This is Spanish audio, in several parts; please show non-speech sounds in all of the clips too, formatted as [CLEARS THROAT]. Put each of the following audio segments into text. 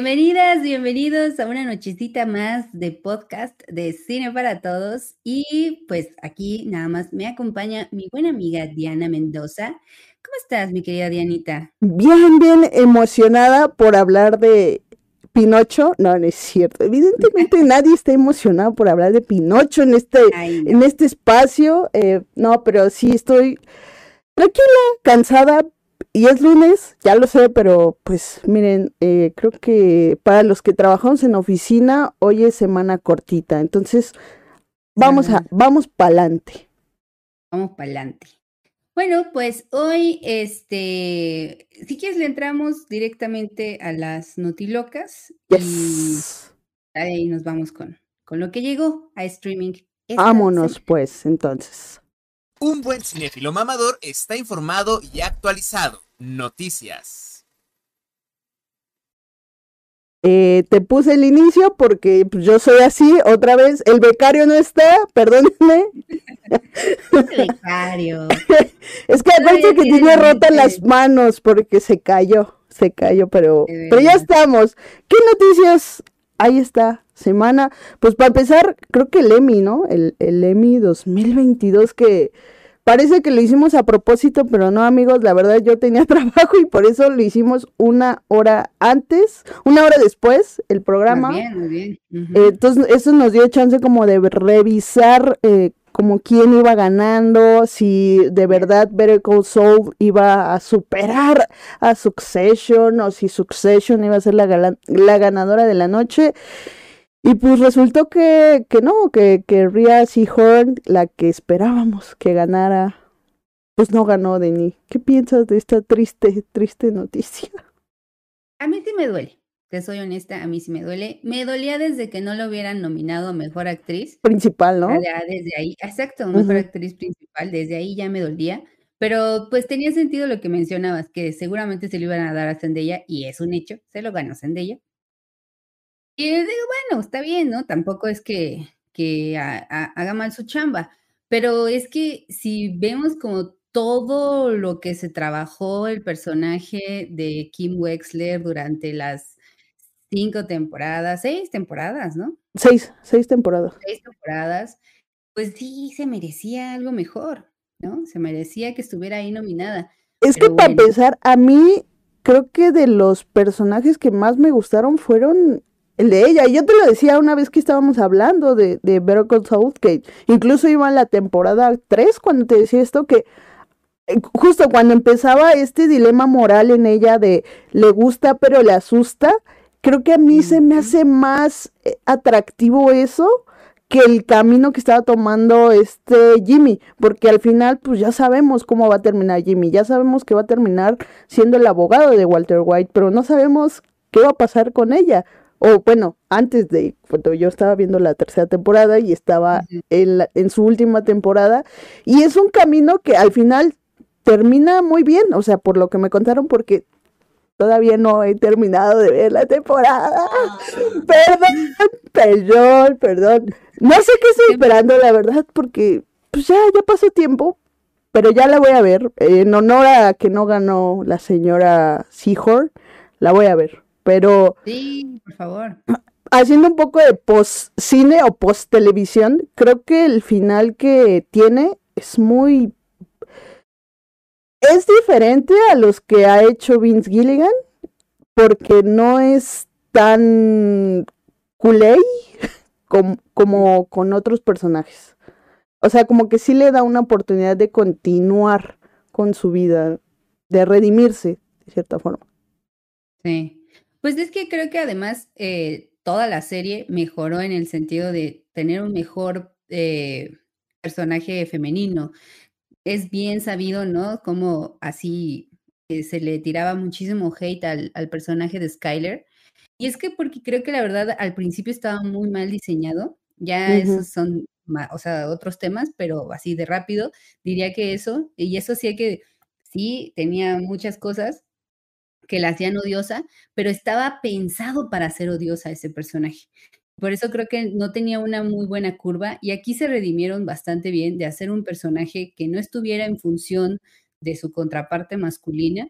Bienvenidas, bienvenidos a una nochecita más de podcast de Cine para Todos. Y pues aquí nada más me acompaña mi buena amiga Diana Mendoza. ¿Cómo estás, mi querida Dianita? Bien, bien emocionada por hablar de Pinocho. No, no es cierto. Evidentemente [LAUGHS] nadie está emocionado por hablar de Pinocho en este, en este espacio. Eh, no, pero sí estoy tranquila, cansada, y es lunes, ya lo sé, pero pues miren, eh, creo que para los que trabajamos en oficina, hoy es semana cortita, entonces vamos a, vamos para adelante. Vamos para adelante. Bueno, pues hoy, este, si quieres le entramos directamente a las notilocas y ahí nos vamos con, con lo que llegó a streaming. Vámonos pues, entonces. Un buen cinéfilo mamador está informado y actualizado. Noticias. Eh, te puse el inicio porque yo soy así, otra vez, el becario no está, perdónenme. El becario. [LAUGHS] es que parece que tiene rotas las manos porque se cayó, se cayó, pero, pero ya estamos. ¿Qué noticias? Ahí está, semana. Pues para empezar, creo que el EMI, ¿no? El, el EMI 2022 que Parece que lo hicimos a propósito, pero no, amigos, la verdad yo tenía [LAUGHS] trabajo y por eso lo hicimos una hora antes, una hora después el programa. Muy bien, muy bien. entonces, eso nos dio chance como de revisar eh, como quién iba ganando, si de verdad Better Call Saul iba a superar a Succession o si Succession iba a ser la, la ganadora de la noche. Y pues resultó que, que no, que, que Rhea Seahorn, la que esperábamos que ganara, pues no ganó, Denny. ¿Qué piensas de esta triste, triste noticia? A mí sí me duele, te soy honesta, a mí sí me duele. Me dolía desde que no lo hubieran nominado a Mejor Actriz. Principal, ¿no? Ya desde ahí, exacto, Mejor Actriz Principal, desde ahí ya me dolía. Pero pues tenía sentido lo que mencionabas, que seguramente se lo iban a dar a Zendaya, y es un hecho, se lo ganó Zendaya. Y digo, bueno, está bien, ¿no? Tampoco es que, que haga mal su chamba, pero es que si vemos como todo lo que se trabajó el personaje de Kim Wexler durante las cinco temporadas, seis temporadas, ¿no? Seis, seis temporadas. Seis temporadas, pues sí, se merecía algo mejor, ¿no? Se merecía que estuviera ahí nominada. Es que para empezar, a mí creo que de los personajes que más me gustaron fueron el de ella. Y yo te lo decía una vez que estábamos hablando de, de Better Call Saul, que incluso iba en la temporada 3 cuando te decía esto, que eh, justo cuando empezaba este dilema moral en ella de le gusta pero le asusta, creo que a mí se me hace más eh, atractivo eso que el camino que estaba tomando este Jimmy, porque al final pues ya sabemos cómo va a terminar Jimmy, ya sabemos que va a terminar siendo el abogado de Walter White, pero no sabemos qué va a pasar con ella o bueno, antes de cuando yo estaba viendo la tercera temporada y estaba en, en su última temporada, y es un camino que al final termina muy bien, o sea, por lo que me contaron, porque todavía no he terminado de ver la temporada. Ah. [LAUGHS] Perdón, perdón, perdón. No sé qué estoy esperando, la verdad, porque pues ya, ya pasó tiempo, pero ya la voy a ver. En honor a que no ganó la señora Seahorn, la voy a ver. Pero. Sí, por favor. Haciendo un poco de post cine o post televisión, creo que el final que tiene es muy. Es diferente a los que ha hecho Vince Gilligan, porque no es tan culé como, como con otros personajes. O sea, como que sí le da una oportunidad de continuar con su vida, de redimirse, de cierta forma. Sí. Pues es que creo que además eh, toda la serie mejoró en el sentido de tener un mejor eh, personaje femenino. Es bien sabido, ¿no? Como así eh, se le tiraba muchísimo hate al, al, personaje de Skyler. Y es que porque creo que la verdad al principio estaba muy mal diseñado. Ya esos son, o sea, otros temas, pero así de rápido diría que eso. Y eso sí que, sí, tenía muchas cosas, que la hacían odiosa, pero estaba pensado para ser odiosa ese personaje. Por eso creo que no tenía una muy buena curva y aquí se redimieron bastante bien de hacer un personaje que no estuviera en función de su contraparte masculina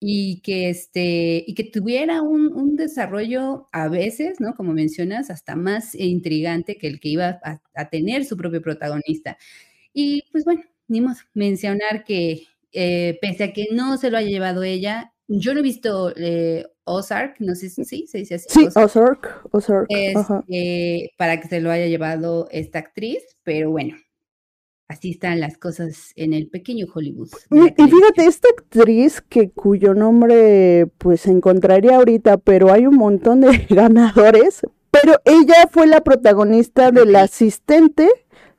y que, este, y que tuviera un, un, desarrollo a veces, ¿no? Como mencionas, hasta más intrigante que el que iba a, tener su propio protagonista. Y pues bueno, ni más mencionar que eh, pese a que no se lo haya llevado ella, yo no he visto eh, Ozark, no sé si ¿sí? se dice así. Sí, Ozark, Ozark. Eh, para que se lo haya llevado esta actriz, pero bueno, así están las cosas en el pequeño Hollywood. Mm, y fíjate, esta actriz que cuyo nombre pues encontraría ahorita, pero hay un montón de [LAUGHS] ganadores, pero ella fue la protagonista del asistente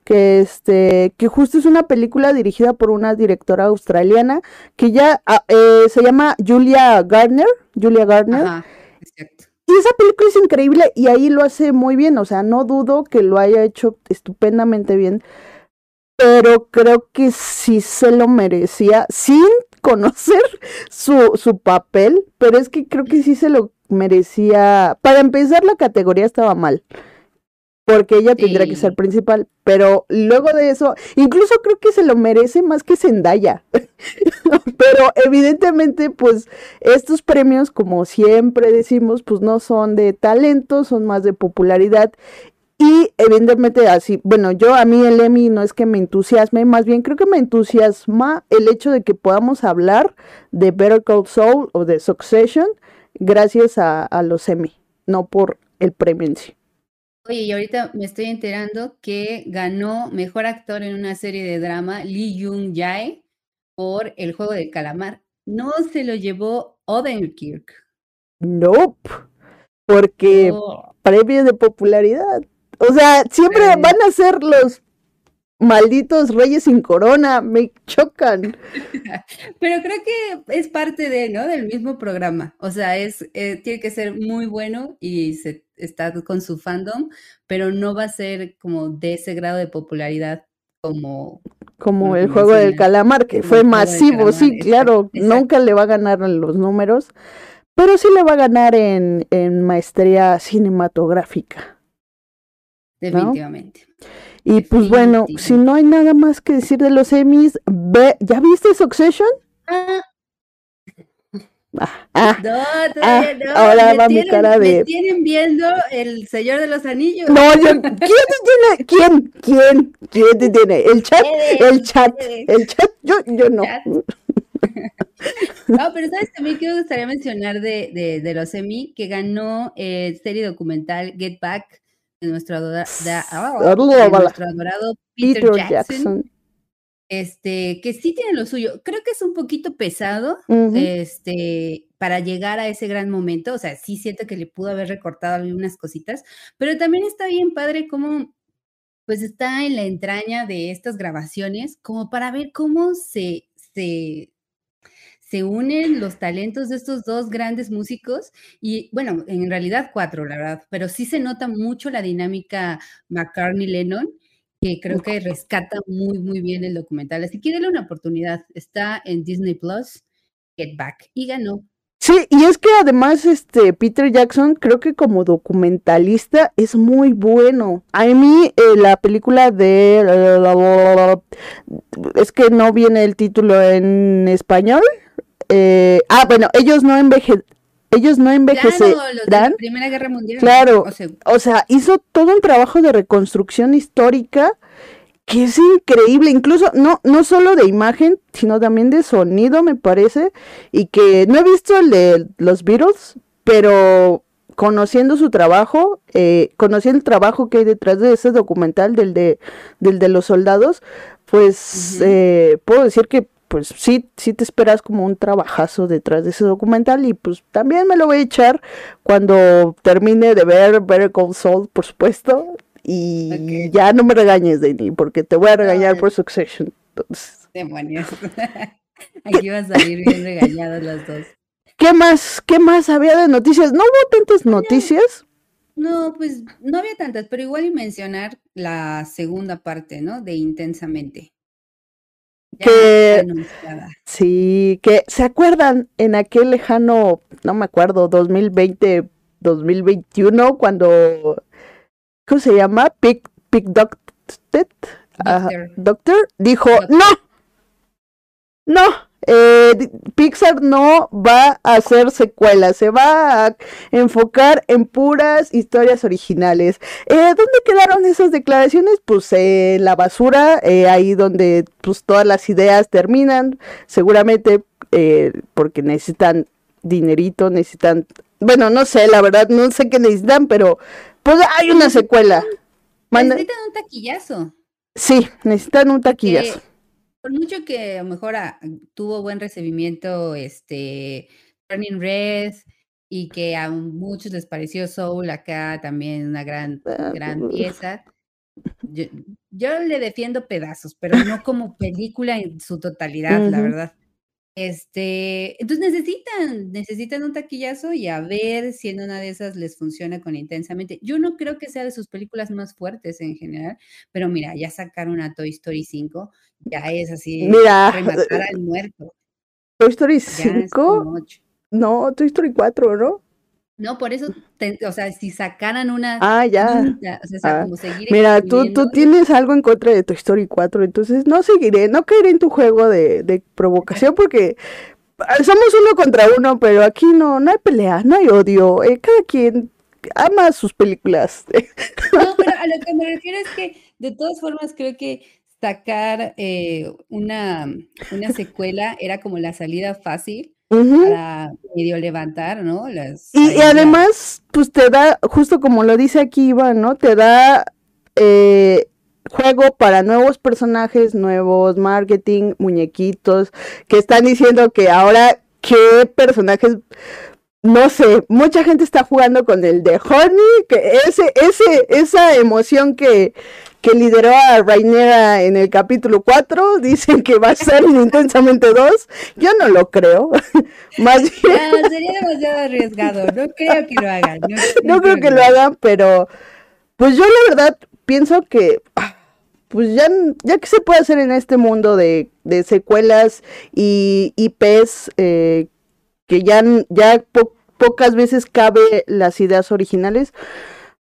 que este que justo es una película dirigida por una directora australiana que ya ah, eh, se llama Julia Gardner Julia Gardner. Y esa película es increíble y ahí lo hace muy bien o sea no dudo que lo haya hecho estupendamente bien pero creo que sí se lo merecía sin [LAUGHS] conocer su, su papel pero es que creo que sí se lo merecía. Para empezar la categoría estaba mal porque ella tendría que ser principal, pero luego de eso, incluso creo que se lo merece más que Zendaya. [LAUGHS] pero evidentemente, pues estos premios, como siempre decimos, pues no son de talento, son más de popularidad. Y evidentemente así, bueno, yo a mí el Emmy no es que me entusiasme, más bien creo que me entusiasma el hecho de que podamos hablar de Better Call Saul o de Succession gracias a, a los Emmy, no por el premio en sí. Oye, y ahorita me estoy enterando que ganó mejor actor en una serie de drama Lee Jung Jae por El juego del calamar. No se lo llevó Odenkirk. Nope. Porque oh. premio de popularidad. O sea, siempre van a ser los malditos reyes sin corona, me chocan. [LAUGHS] Pero creo que es parte de, ¿no? Del mismo programa. O sea, es, eh, tiene que ser muy bueno y se está con su fandom, pero no va a ser como de ese grado de popularidad como... Como el juego del calamar, que fue masivo, sí, claro, nunca le va a ganar en los números, pero sí le va a ganar en, en maestría cinematográfica. Definitivamente. Y pues bueno, si no hay nada más que decir de los Emmys, ve, ¿ya viste Succession? Ah, Ah, ah, no, todavía ah, no. Ahora va mi cara de. Me tienen viendo El Señor de los Anillos. No, yo, ¿quién te tiene? ¿Quién? ¿Quién? ¿Quién te tiene? ¿El chat? El chat. El chat. Yo, yo no. No, pero ¿sabes también que me gustaría mencionar de, de, de los Emmy? Que ganó eh, serie documental Get Back de nuestro, adora, oh, nuestro adorado Peter, Peter Jackson. Jackson este, que sí tiene lo suyo. Creo que es un poquito pesado, este, para llegar a ese gran momento. O sea, sí siento que le pudo haber recortado algunas cositas, pero también está bien padre cómo, pues está en la entraña de estas grabaciones, como para ver cómo se, se, se unen los talentos de estos dos grandes músicos y bueno, en realidad cuatro, la verdad, pero sí se nota mucho la dinámica McCartney-Lennon que creo que rescata muy, muy bien el documental. Así que denle una oportunidad. Está en Disney Plus, Get Back, y ganó. Sí, y es que además este Peter Jackson creo que como documentalista es muy bueno. A mí eh, la película de es que no viene el título en español. Eh, ah, bueno, ellos no enveje ellos no envejecerán. Claro, la Primera Guerra Mundial. Claro, o sea, hizo todo un trabajo de reconstrucción histórica que es increíble, incluso no, no solo de imagen, sino también de sonido, me parece, y que no he visto el de los Beatles, pero conociendo su trabajo, eh, conociendo el trabajo que hay detrás de ese documental del de, del de los soldados, pues eh, puedo decir que pues sí, sí te esperas como un trabajazo detrás de ese documental y pues también me lo voy a echar cuando termine de ver Better Call Saul, por supuesto, y ya no me regañes, Dani, porque te voy a regañar por Succession. Entonces. Demonios. [LAUGHS] Aquí van a salir bien regañadas las dos. ¿Qué más? ¿Qué más había de noticias? ¿No hubo tantas noticias? No, pues no había tantas, pero igual y mencionar la segunda parte, ¿no? De Intensamente que sí, que se acuerdan en aquel lejano, no me acuerdo, 2020, 2021 cuando ¿cómo se llama? Pick Pick Doctor, Doctor dijo, "No. No, eh, Pixar no va a hacer secuelas, se va a enfocar en puras historias originales. Eh, ¿Dónde quedaron esas declaraciones? Pues en la basura, eh, ahí donde pues todas las ideas terminan, seguramente porque necesitan dinerito, necesitan, bueno, no sé, la verdad, no sé qué necesitan, pero pues hay una secuela. Necesitan un taquillazo. Sí, necesitan un taquillazo por mucho que a lo mejor ah, tuvo buen recibimiento este Turning Red y que a muchos les pareció Soul acá también una gran, ah, gran pieza. Yo, le defiendo pedazos, pero no como película en su totalidad, la verdad. Este, entonces necesitan, necesitan un taquillazo y a ver si en una de esas les funciona con intensamente. Yo no creo que sea de sus películas más fuertes en general, pero mira, ya sacaron a Toy Story 5, ya es así, mira, rematar al muerto. Toy Story 5, no, Toy Story 4, ¿no? No, por eso, o sea, si sacaran una... Ah, ya. o sea, ah, como seguir Mira, tú, tú tienes algo en contra de Toy Story 4, entonces no seguiré, no caeré en tu juego de, de provocación porque somos uno contra uno, pero aquí no, no hay pelea, no hay odio, eh, cada quien ama sus películas. No, pero a lo que me refiero es que de todas formas creo que sacar eh, una, una secuela era como la salida fácil para medio levantar, ¿no? y, además, pues te da, justo como lo dice aquí Iván, ¿no? Te da eh, juego para nuevos personajes, nuevos marketing, muñequitos, que están diciendo que ahora qué personajes no sé, mucha gente está jugando con el de Honey, que ese, ese, esa emoción que, que lideró a Rainera en el capítulo 4, [LAUGHS] dicen que va a ser [LAUGHS] Intensamente 2, yo no lo creo. [LAUGHS] Más bien... sería demasiado arriesgado, no creo que lo hagan. No, creo, que, lo hagan, pero pues yo la verdad pienso que pues ya, ya que se puede hacer en este mundo de, de secuelas y IPs eh, que ya, ya pocas veces cabe las ideas originales,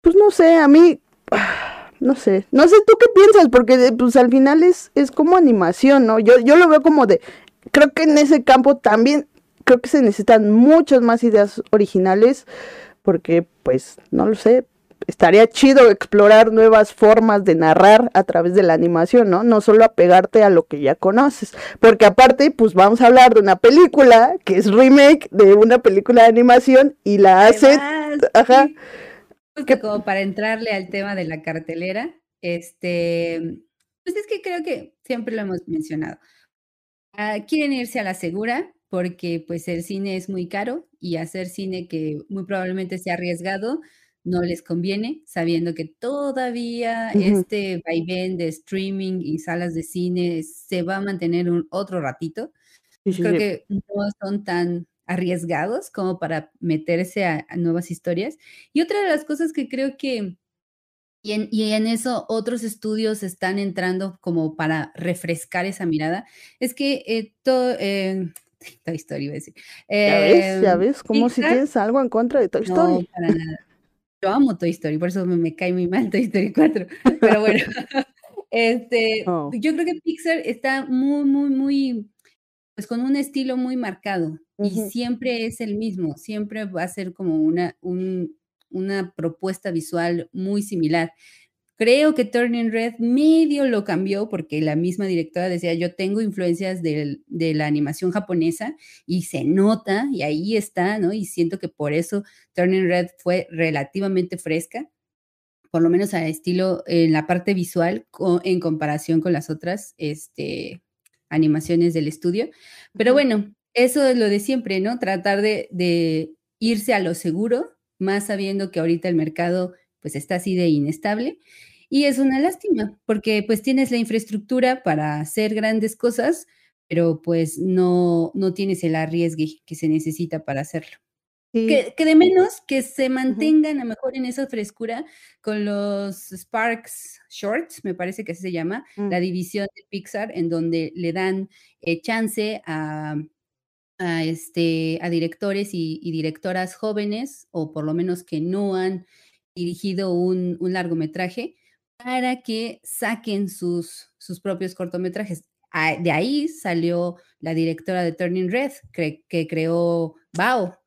pues no sé, a mí [SIGHS] no sé, no sé tú qué piensas, porque pues al final es, es como animación, ¿no? Yo, yo lo veo como de, creo que en ese campo también, creo que se necesitan muchas más ideas originales, porque pues, no lo sé, estaría chido explorar nuevas formas de narrar a través de la animación, ¿no? No solo apegarte a lo que ya conoces, porque aparte, pues vamos a hablar de una película que es remake de una película de animación y la hace, [LAUGHS] ajá. Que como para entrarle al tema de la cartelera, este, pues es que creo que siempre lo hemos mencionado. Ah, quieren irse a la segura porque pues el cine es muy caro y hacer cine que muy probablemente sea arriesgado no les conviene, sabiendo que todavía este vaivén de streaming y salas de cine se va a mantener un otro ratito. Creo que no son tan arriesgados como para meterse a, nuevas historias. Y otra de las cosas que creo que, y en, y en, eso otros estudios están entrando como para refrescar esa mirada, es que eh, todo... Eh, [LAUGHS] Toy Story, iba a decir. ya ves, ya em, ves, como si tienes algo en contra de Toy Story. No, para nada. Yo amo Toy Story, por eso me, cae muy mal Toy Story 4. [LAUGHS] Pero bueno, [LAUGHS] este, oh. yo creo que Pixar está muy, muy, muy, pues con un estilo muy marcado y siempre es el mismo, siempre va a ser como una, una propuesta visual muy similar. Creo que Turning Red medio lo cambió porque la misma directora decía, yo tengo influencias de, de, la animación japonesa y se nota y ahí está, ¿no? Y siento que por eso Turning Red fue relativamente fresca, por lo menos a estilo en la parte visual en comparación con las otras este, animaciones del estudio. Pero bueno, eso es lo de siempre, ¿no? Tratar de, irse a lo seguro, más sabiendo que ahorita el mercado pues está así de inestable. Y es una lástima, porque pues tienes la infraestructura para hacer grandes cosas, pero pues no, no tienes el arriesgue que se necesita para hacerlo. Que, de menos que se mantengan a lo mejor en esa frescura con los Sparks Shorts, me parece que así se llama, mm. la división de Pixar, en donde le dan eh, chance a, a, este, a directores y, directoras jóvenes, o por lo menos que no han dirigido un, largometraje, para que saquen sus, sus propios cortometrajes. Ah, de ahí salió la directora de Turning Red, que creó Bao,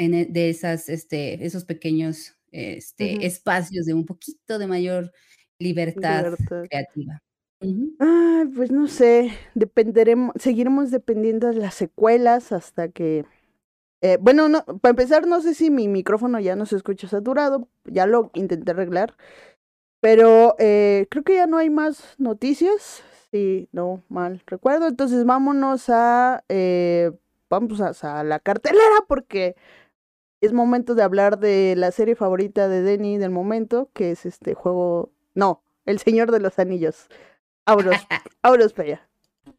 en, e, de esas, este, esos pequeños este, espacios de un poquito de mayor libertad, creativa. pues no sé, dependeremos, seguiremos dependiendo de las secuelas hasta que eh, bueno, no, para empezar, no sé si mi micrófono ya no se escucha saturado, ya lo intenté arreglar, pero eh, creo que ya no hay más noticias, si no mal recuerdo, entonces vámonos a, eh, vamos a, la cartelera porque es momento de hablar de la serie favorita de Denny del momento, que es este juego, no, El Señor de los Anillos. Auros, Auros [LAUGHS] para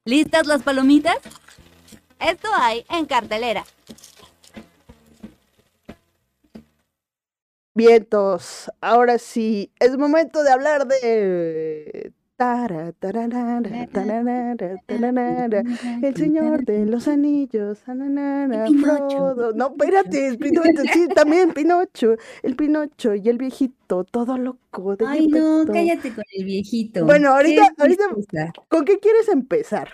¿Listas las palomitas? Esto hay en cartelera. Vientos, ahora sí, es momento de hablar de el Señor de los Anillos. Frodo. No, espérate, Pinocho, sí, [LAUGHS] también Pinocho. El Pinocho y el viejito, todo loco. Ay, no, cállate con el viejito. Bueno, ahorita, ahorita, ¿con qué quieres empezar?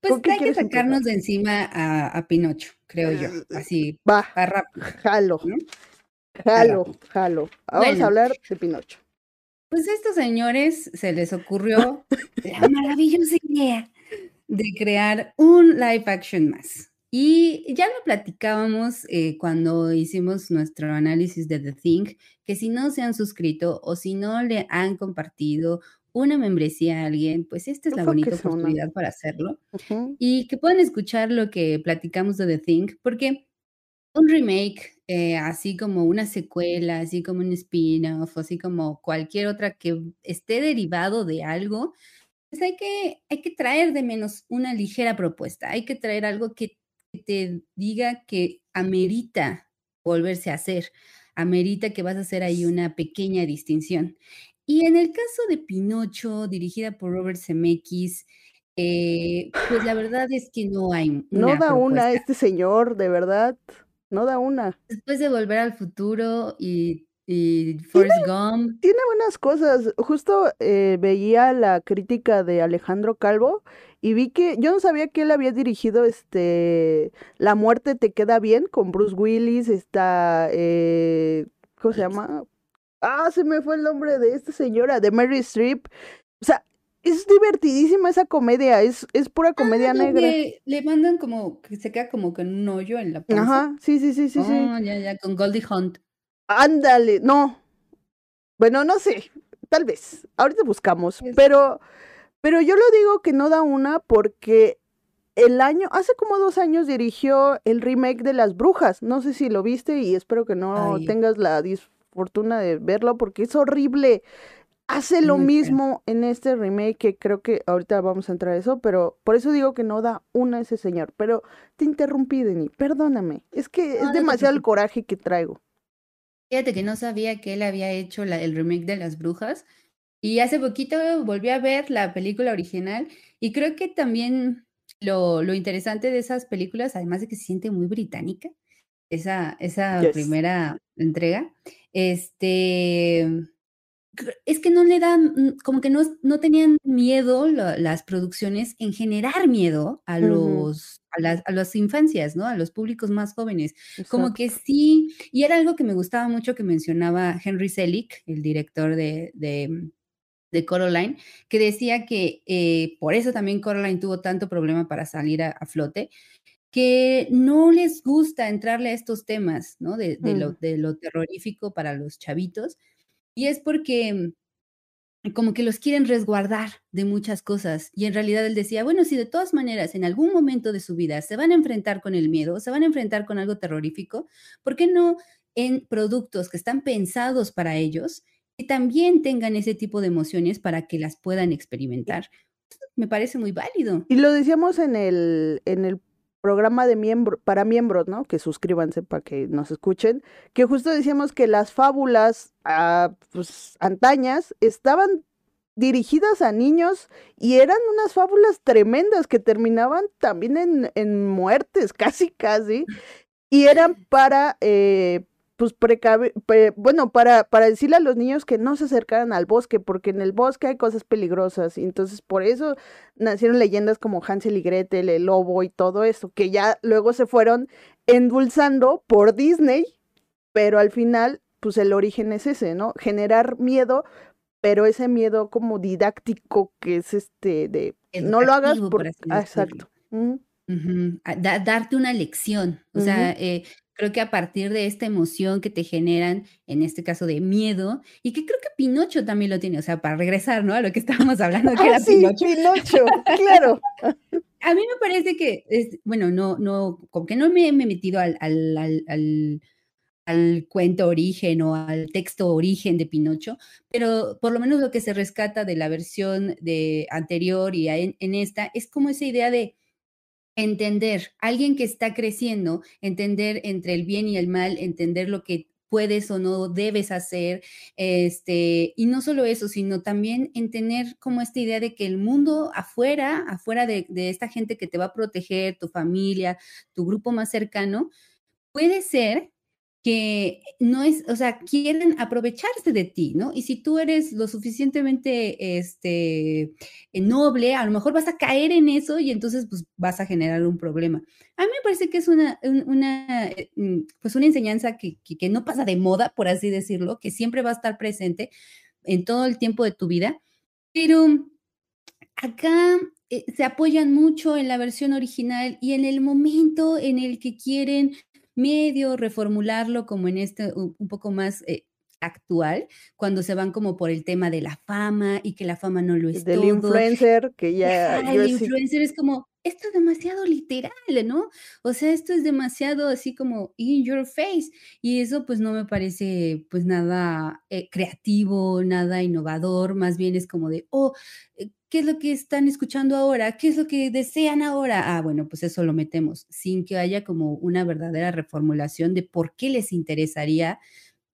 Pues hay que sacarnos de encima a, Pinocho, creo yo. Eh, Así, va, rápido. Jalo. Jalo, jalo. Vamos a hablar de Pinocho. Pues a estos señores se les ocurrió [LAUGHS] la maravillosa idea de crear un live action más. Y ya lo platicábamos eh, cuando hicimos nuestro análisis de The Thing, que si no se han suscrito o si no le han compartido una membresía a alguien, pues esta es la bonita oportunidad para hacerlo. Y que puedan escuchar lo que platicamos de The Thing, porque un remake, eh, así como una secuela, así como un spin-off, así como cualquier otra que esté derivado de algo, pues hay que, hay que traer de menos una ligera propuesta, hay que traer algo que te diga que amerita volverse a hacer, amerita que vas a hacer ahí una pequeña distinción. Y en el caso de Pinocho, dirigida por Robert Zemeckis, eh, pues la verdad es que no hay. Una no da una este señor, de verdad no da una. Después de Volver al Futuro y, y Forrest Gump. Tiene buenas cosas. Justo eh, veía la crítica de Alejandro Calvo y vi que yo no sabía que él había dirigido este La muerte te queda bien con Bruce Willis, está eh, ¿cómo se llama? Ah, se me fue el nombre de esta señora, de Mary Streep. O sea, es divertidísima esa comedia, es, es pura ah, comedia negra. Le mandan como, que se queda como con un hoyo en la panza. Ajá, sí, sí, sí, sí, sí. Oh, ya, ya, con Goldie Hunt. Ándale, no. Bueno, no sé, tal vez. Ahorita buscamos, pero, pero yo lo digo que no da una porque el año, hace como dos años dirigió el remake de Las Brujas. No sé si lo viste y espero que no tengas la disfortuna de verlo porque es horrible hace lo mismo en este remake que creo que ahorita vamos a entrar a eso, pero por eso digo que no da una ese señor. Pero te interrumpí, Denny, perdóname. Es que es demasiado el coraje que traigo. Fíjate que no sabía que él había hecho el remake de Las Brujas. Y hace poquito volví a ver la película original y creo que también lo, lo interesante de esas películas, además de que se siente muy británica, esa, esa primera entrega, este, es que no le dan, mm, como que no, no tenían miedo las producciones en generar miedo a los, a, las, a las infancias, ¿no? A los públicos más jóvenes. Como que sí, y era algo que me gustaba mucho que mencionaba Henry Selick, el director de, de, de Coraline, que decía que eh, por eso también Coraline tuvo tanto problema para salir a, flote, que no les gusta entrarle a estos temas, ¿no? De, de, lo, mm. de lo terrorífico para los chavitos, y es porque mm, como que los quieren resguardar de muchas cosas. Y en realidad él decía, bueno, si de todas maneras en algún momento de su vida se van a enfrentar con el miedo, se van a enfrentar con algo terrorífico, ¿por qué no en productos que están pensados para ellos y también tengan ese tipo de emociones para que las puedan experimentar? Me parece muy válido. Y lo decíamos en el, en el programa de miembro, para miembros, ¿no? Que suscríbanse para que nos escuchen, que justo decíamos que las fábulas pues, antañas estaban dirigidas a niños y eran unas fábulas tremendas que terminaban también en, en muertes, [LAUGHS] casi, casi, y eran [LAUGHS] para, eh, pues precave, bueno, para, para decirle a los niños que no se acercaran al bosque, porque en el bosque hay cosas peligrosas, y entonces por eso nacieron leyendas como Hansel y Gretel, el lobo y todo eso, que ya luego se fueron endulzando por Disney, pero al final, pues el origen es ese, ¿no? Generar miedo, pero ese miedo como didáctico que es este de no lo hagas por, ah, exacto. darte una lección, o sea, eh, creo que a partir de esta emoción que te generan, en este caso de miedo, y que creo que Pinocho también lo tiene, o sea, para regresar, ¿no? A lo que estábamos hablando, que ah, sí, Pinocho. Pinocho, [LAUGHS] claro. a mí me parece que, es, bueno, no, no, como que no me he metido al, al, al, al, cuento origen o al texto origen de Pinocho, pero por lo menos lo que se rescata de la versión de anterior y en esta es como esa idea de entender, alguien que está creciendo, entender entre el bien y el mal, entender lo que puedes o no debes hacer, este, y no solo eso, sino también entender como esta idea de que el mundo afuera, afuera de, de esta gente que te va a proteger, tu familia, tu grupo más cercano, puede ser que no es, o sea, quieren aprovecharse de ti, ¿no? Y si tú eres lo suficientemente este, noble, a lo mejor vas a caer en eso y entonces pues vas a generar un problema. A mí me parece que es una, una eh, mm, pues una enseñanza que, que, no pasa de moda, por así decirlo, que siempre va a estar presente en todo el tiempo de tu vida, pero acá eh, se apoyan mucho en la versión original y en el momento en el que quieren medio reformularlo como en este un, poco más eh, actual, cuando se van como por el tema de la fama y que la fama no lo es Del influencer, que ya... el influencer es como, esto es demasiado literal, ¿no? O sea, esto es demasiado así como in your face. Y eso pues no me parece pues nada eh, creativo, nada innovador, más bien es como de, oh, eh, ¿qué es lo que están escuchando ahora? ¿Qué es lo que desean ahora? Ah, bueno, pues eso lo metemos, sin que haya como una verdadera reformulación de por qué les interesaría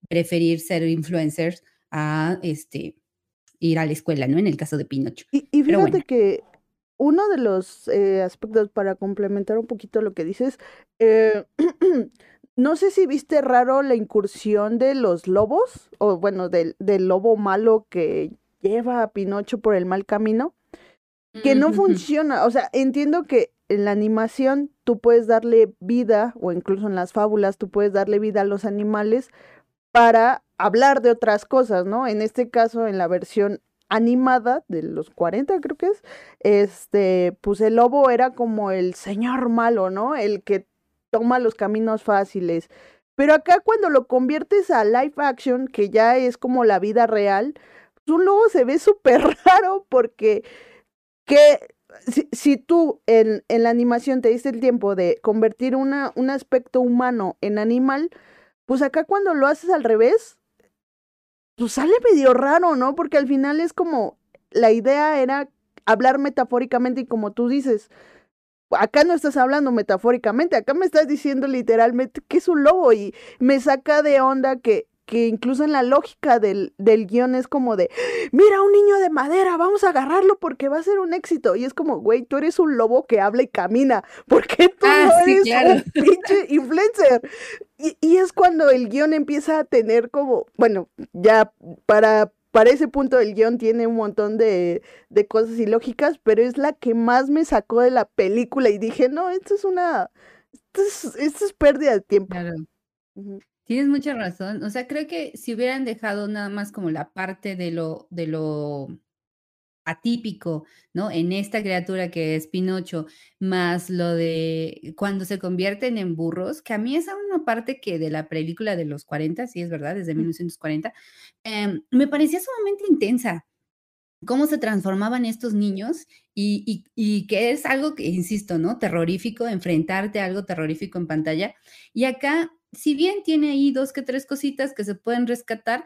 preferir ser influencers a este ir a la escuela, ¿no? En el caso de Pinocho. Y, fíjate que uno de los eh, aspectos para complementar un poquito lo que dices, eh, [CLEARS THROAT] no sé si viste raro la incursión de los lobos, o bueno, del, del lobo malo que lleva a Pinocho por el mal camino, que no funciona. O sea, entiendo que en la animación tú puedes darle vida, o incluso en las fábulas tú puedes darle vida a los animales para hablar de otras cosas, ¿no? En este caso, en la versión animada de los 40 creo que es, este, pues el lobo era como el señor malo, ¿no? El que toma los caminos fáciles. Pero acá cuando lo conviertes a live action, que ya es como la vida real, pues un lobo se ve súper [LAUGHS] raro porque que si, tú en, en, la animación te diste el tiempo de convertir una, un aspecto humano en animal, pues acá cuando lo haces al revés, pues sale medio raro, ¿no? Porque al final es como, la idea era hablar metafóricamente y como tú dices, acá no estás hablando metafóricamente, acá me estás diciendo literalmente que es un lobo y me saca de onda que que incluso en la lógica del, del guion es como de, mira, un niño de madera, vamos a agarrarlo porque va a ser un éxito. Y es como, güey, tú eres un lobo que habla y camina, porque tú ah, no eres un [LAUGHS] pinche influencer. Y, y es cuando el guion empieza a tener como, bueno, ya para, para ese punto del guion tiene un montón de, de cosas ilógicas, pero es la que más me sacó de la película y dije, no, esto es una, esto es, esto es pérdida de tiempo. Claro. Tienes mucha razón. O sea, creo que si hubieran dejado nada más como la parte de lo, de lo atípico, ¿no? En esta criatura que es Pinocho, más lo de cuando se convierten en burros, que a mí esa una parte que de la película de los 40, sí es verdad, desde 1940, em, me parecía sumamente intensa cómo se transformaban estos niños y, y, y, que es algo que, insisto, ¿no? Terrorífico, enfrentarte a algo terrorífico en pantalla. Y acá si bien tiene ahí dos que tres cositas que se pueden rescatar,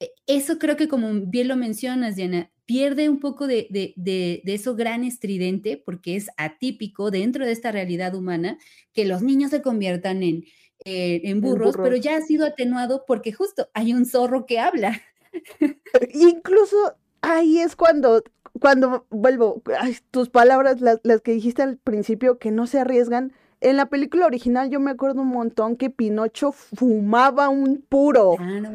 e, eso creo que como bien lo mencionas, Diana, pierde un poco de, de, eso gran estridente porque es atípico dentro de esta realidad humana que los niños se conviertan en, eh, en, burros, pero ya ha sido atenuado porque justo hay un zorro que habla. Incluso ahí es cuando, cuando vuelvo, tus palabras, las, las que dijiste al principio, que no se arriesgan, en la película original yo me acuerdo un montón que Pinocho fumaba un puro. Claro.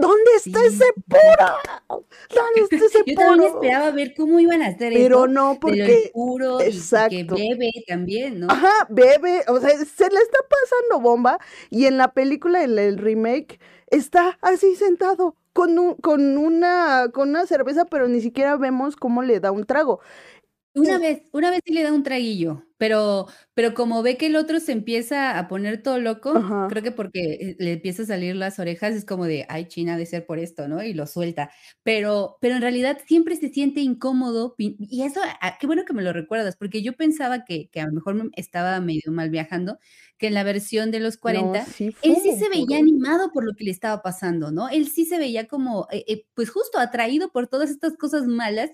¿Dónde está Sí. ese puro? ¿Dónde está ese [LAUGHS] Yo también puro? esperaba ver cómo iban a hacer Pero eso. no, porque puro y- y que exacto. bebe también, ¿no? Ajá, bebe, o sea, se le está pasando bomba y en la película, en el remake, está así sentado con, un- con, una, con una cerveza, pero ni siquiera vemos cómo le da un trago. Una vez, una vez sí le da un traguillo, pero, pero como ve que el otro se empieza a poner todo loco, Ajá. creo que porque eh, le empieza a salir las orejas, es como de, ay, China, de ser por esto, ¿no? Y lo suelta. Pero, pero en realidad siempre se siente incómodo, y eso, ah, qué bueno que me lo recuerdas, porque yo pensaba que, que a lo mejor me- estaba medio mal viajando, que en la versión de los 40, No, sí él sí se veía puro. animado por lo que le estaba pasando, ¿no? Él sí se veía como, eh, eh, pues justo atraído por todas estas cosas malas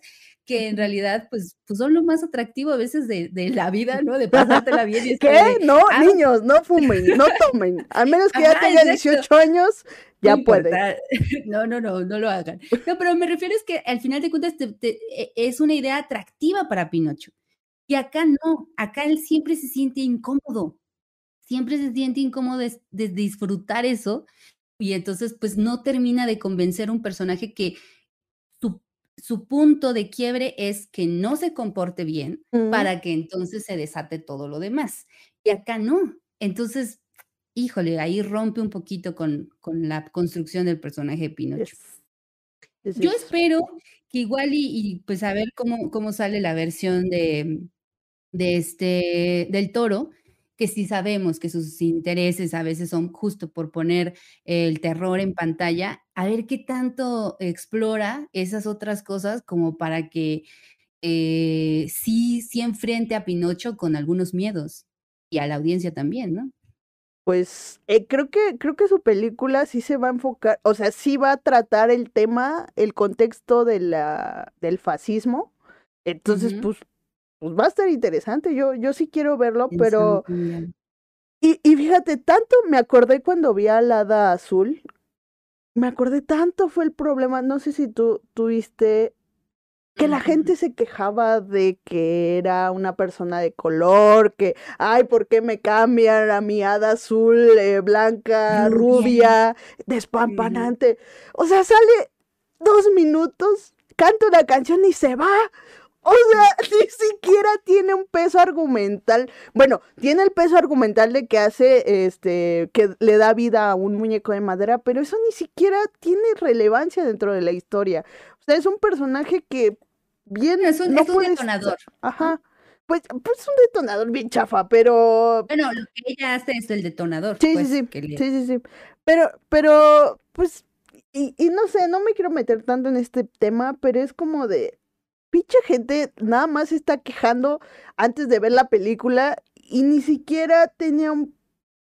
que en realidad, pues, pues son lo más atractivo a veces de, de la vida, ¿no? De [LAUGHS] pasártela bien y ¿Qué? de, No, ah, niños, no fumen, no tomen. [LAUGHS] A menos que ya Ajá, tengan exacto. 18 años, no ya puede. importa. [LAUGHS] No, no, no, no lo hagan. No, pero me refiero es que al final de cuentas te- te- e- es una idea atractiva para Pinocho. Y acá no, acá él siempre se siente incómodo, siempre se siente incómodo de, de disfrutar eso y entonces pues no termina de convencer a un personaje que su, punto de quiebre es que no se comporte bien para que entonces se desate todo lo demás. Y acá no. Entonces, híjole, ahí rompe un poquito con, con la construcción del personaje de Pinocho. es- es Yo espero que igual y, y, pues a ver cómo, cómo sale la versión de, de este, del toro, que sí sabemos que sus intereses a veces son justo por poner el terror en pantalla, a ver qué tanto explora esas otras cosas como para que eh, sí, sí enfrente a Pinocho con algunos miedos y a la audiencia también, ¿no? Pues eh, creo que creo que su película sí se va a enfocar, o sea, sí va a tratar el tema, el contexto de la del fascismo. Entonces, pues, pues va a estar interesante. Yo yo sí quiero verlo, pero y, y fíjate, tanto me acordé cuando vi a la hada azul. Me acordé tanto fue el problema, no sé si tú tuviste que la gente se quejaba de que era una persona de color, que, ay, ¿por qué me cambian a mi hada azul, eh, blanca, Rubia. rubia, despampanante? O sea, sale dos minutos, canta una canción y se va. O sea, [LAUGHS] ni siquiera tiene un peso argumental. Bueno, tiene el peso argumental de que hace, este, que le da vida a un muñeco de madera, pero eso ni siquiera tiene relevancia dentro de la historia. O sea, es un personaje que bien es un, no es un detonador. Ajá. Pues, pues es un detonador bien chafa, pero Bueno, lo que ella hace es el detonador. Sí, pues, sí, sí, le- sí, sí, sí. Pero, pero, pues, y, y no sé, no me quiero meter tanto en este tema, pero es como de, pinche gente nada más se está quejando antes de ver la película y ni siquiera tenía un,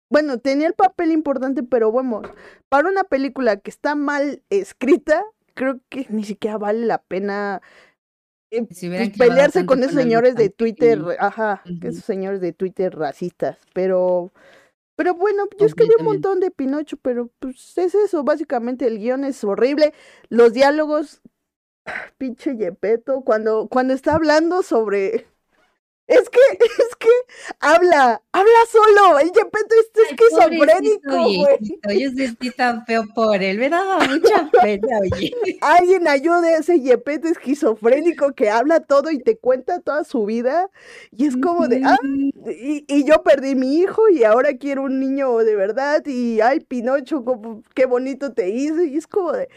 bueno, tenía el papel importante, pero bueno, para una película que está mal escrita, creo que ni siquiera vale la pena eh, pues, pelearse con esos señores de Twitter, ajá, esos señores de Twitter racistas, pero pero bueno, yo escribí un montón de Pinocho, pero pues es eso, básicamente el guion es horrible, los diálogos, [LAUGHS] pinche Yepeto, cuando, cuando está hablando sobre... Es que, [LAUGHS] es que habla, habla solo, el Yepeto este es esquizofrénico, güey. Yo sentí tan feo por él, me daba mucha [LAUGHS] pena, oye. Alguien ayude a ese Yepeto esquizofrénico que habla todo y te cuenta toda su vida, y es como de, ah. Y, y yo perdí mi hijo y ahora quiero un niño de verdad y ay Pinocho, como- qué bonito te hizo y es como de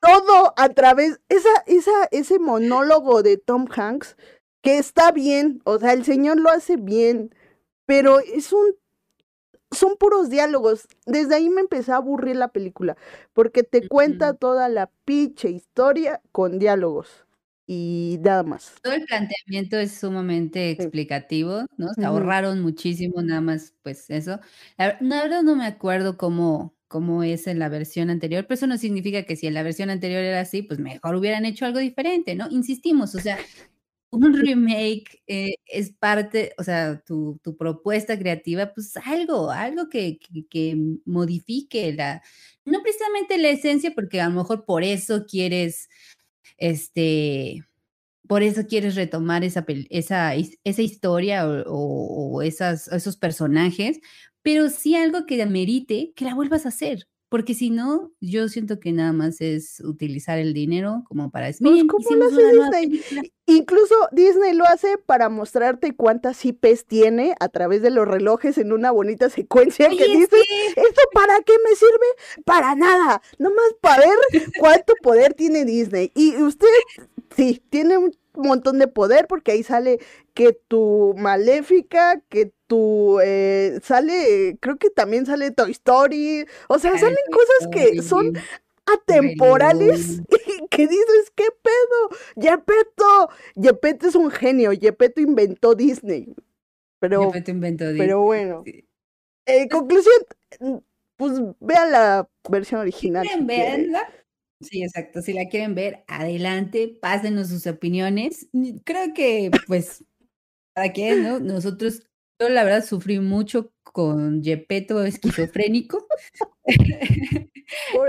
todo a través, esa, esa, ese monólogo de Tom Hanks, que está bien, o sea, el señor lo hace bien, pero es un, son puros diálogos. Desde ahí me empecé a aburrir la película, porque te cuenta toda la pinche historia con diálogos y nada más. Todo el planteamiento es sumamente explicativo, ¿no? Se ahorraron muchísimo, nada más, pues eso. La verdad no me acuerdo cómo, cómo es en la versión anterior, pero eso no significa que si en la versión anterior era así, pues mejor hubieran hecho algo diferente, ¿no? Insistimos, o sea, un remake eh, es parte, o sea, tu, tu propuesta creativa, pues algo, algo que, que, que modifique la, no precisamente la esencia, porque a lo mejor por eso quieres, este, por eso quieres retomar esa, esa, esa historia o, esas, esos personajes, pero sí algo que amerite que la vuelvas a hacer. Porque si no, yo siento que nada más es utilizar el dinero como para decir, pues lo hace Disney. Incluso Disney lo hace para mostrarte cuántas IPs tiene a través de los relojes en una bonita secuencia que dice, ¿esto para qué me sirve? Para nada, nomás para ver cuánto poder tiene Disney. Y usted, sí, tiene un montón de poder porque ahí sale que tu Maléfica, que tu eh, sale, creo que también sale Toy Story, o sea, salen cosas que son atemporales [LAUGHS] que dices, ¿qué pedo? Yepeto, Yepeto es un genio, Yepeto inventó Disney. Pero, inventó Disney. pero bueno. Eh, conclusión, pues vean la versión original. ¿Quieren Sí, exacto. Si la quieren ver, adelante, pásenos sus opiniones. Creo que, pues, ¿para qué, no? Nosotros, yo la verdad sufrí mucho con Yepeto esquizofrénico.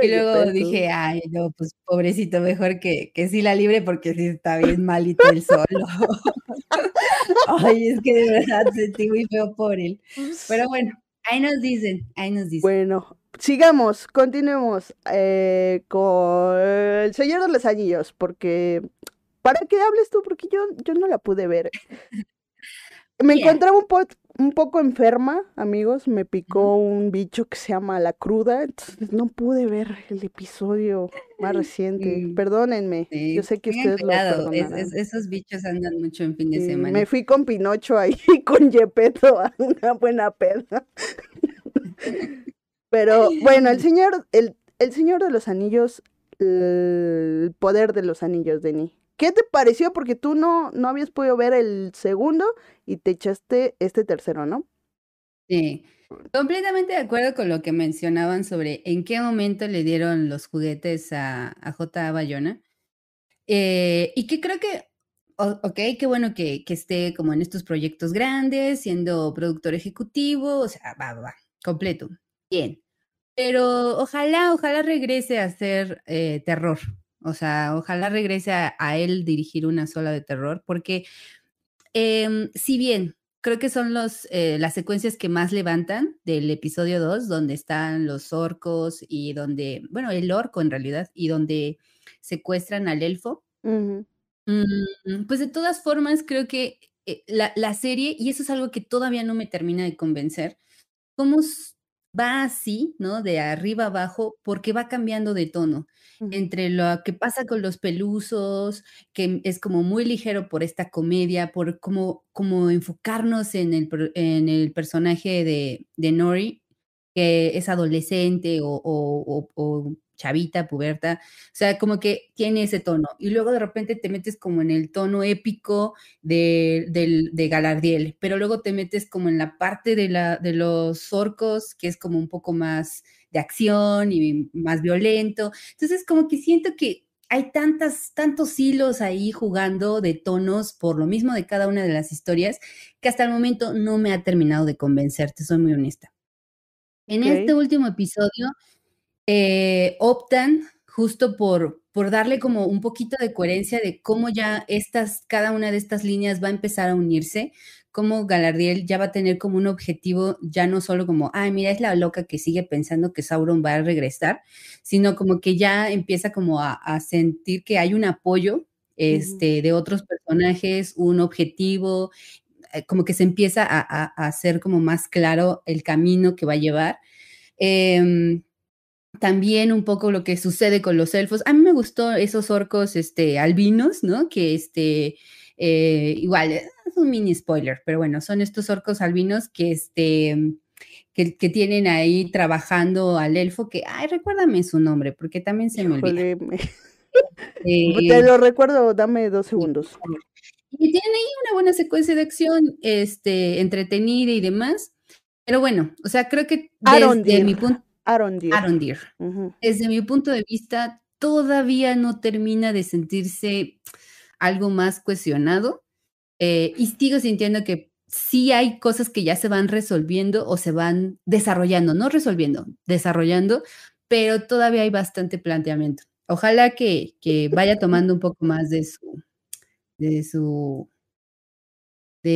y luego dije, ay, no, pues pobrecito, mejor que, que sí la libre porque sí está bien malito el solo. [LAUGHS] ay, es que de verdad sentí muy feo por él. [LAUGHS] Pero bueno, ahí nos dicen, ahí nos dicen. Bueno, sigamos, continuemos eh, con El Señor de los Anillos, porque para que hables tú, porque yo, yo no la pude ver. Me encontraba un, un poco enferma, amigos, me picó un bicho que se llama la cruda, entonces no pude ver el episodio más [LAUGHS] reciente. Perdónenme, yo sé que ustedes lo esos bichos andan mucho en fin de semana. Me fui con Pinocho ahí, [LAUGHS] con Yepeto a una buena peda. [LAUGHS] Pero bueno, el señor, el, el señor de los anillos, el poder de los anillos, Denny. ¿Qué te pareció? Porque tú no, no habías podido ver el segundo y te echaste este tercero, ¿no? Sí, completamente de acuerdo con lo que mencionaban sobre en qué momento le dieron los juguetes a, a J. Bayona. Eh, y que creo que, ok, qué bueno que, que, esté como en estos proyectos grandes, siendo productor ejecutivo, o sea, va, va, va, completo bien. Pero ojalá, ojalá regrese a hacer eh, terror. O sea, ojalá regrese a, él dirigir una sola de terror, porque em, si bien creo que son los, eh, las secuencias que más levantan del episodio 2, donde están los orcos y donde, bueno, el orco en realidad, y donde secuestran al elfo. Mm, pues de todas formas, creo que eh, la, la, serie, y eso es algo que todavía no me termina de convencer, cómo va así, ¿no? De arriba abajo, porque va cambiando de tono. Entre lo que pasa con los pelusos, que es como muy ligero por esta comedia, por como, como enfocarnos en el, en el personaje de, de Nori, que es adolescente o chavita, puberta, o sea, como que tiene ese tono. Y luego de repente te metes como en el tono épico de, de, Galardiel, pero luego te metes como en la parte de, la, de los orcos, que es como un poco más de acción y más violento. Entonces, como que siento que hay tantas, tantos hilos ahí jugando de tonos por lo mismo de cada una de las historias, que hasta el momento no me ha terminado de convencerte, soy muy honesta. En este último episodio eh, optan justo por, por darle como un poquito de coherencia de cómo ya estas, cada una de estas líneas va a empezar a unirse, cómo Galardiel ya va a tener como un objetivo, ya no solo como, ay, mira, es la loca que sigue pensando que Sauron va a regresar, sino como que ya empieza como a, sentir que hay un apoyo este, de otros personajes, un objetivo, eh, como que se empieza a, hacer como más claro el camino que va a llevar. Em, también un poco lo que sucede con los elfos. A mí me gustó esos orcos este, albinos, ¿no? Que este, eh, igual, es un mini spoiler, pero bueno, son estos orcos albinos que, este, que, tienen ahí trabajando al elfo, que, ay, recuérdame su nombre, porque también se me olvida. [LAUGHS] [LAUGHS] Eh, Te lo recuerdo, dame dos segundos. Y tienen ahí una buena secuencia de acción, este, entretenida y demás. Pero bueno, o sea, creo que desde mi punto Arondir. Desde mi punto de vista, todavía no termina de sentirse algo más cuestionado. Eh, y sigo sintiendo que sí hay cosas que ya se van resolviendo o se van desarrollando, no resolviendo, desarrollando, pero todavía hay bastante planteamiento. Ojalá que, que vaya tomando un poco más de su, de su de,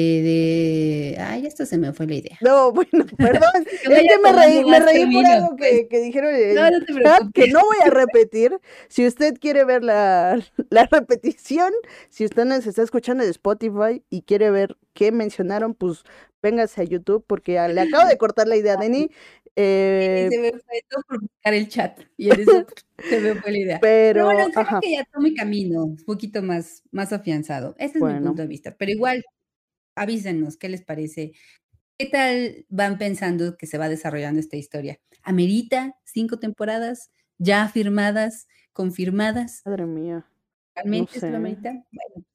de, ay, esto se me fue la idea. No, bueno, [LAUGHS] perdón, es Que que me reí, me reí por algo que, pues. que dijeron en No, no chat, que no voy a [LAUGHS] repetir. Si usted quiere ver la, la repetición, si usted nos está escuchando de Spotify y quiere ver qué mencionaron, pues véngase a YouTube, porque le acabo de cortar la idea a Denny. eh, se me fue todo por buscar el chat. Y en eso [LAUGHS] se me fue la idea. Pero pero, bueno, creo ajá, que ya tomé camino, un poquito más, más afianzado. Ese es mi Bueno. punto de vista. Pero igual, avísenos qué les parece. ¿Qué tal van pensando que se va desarrollando esta historia? ¿Amerita cinco temporadas ya firmadas, confirmadas? madre mía. ¿Realmente sé. lo amerita? Bueno,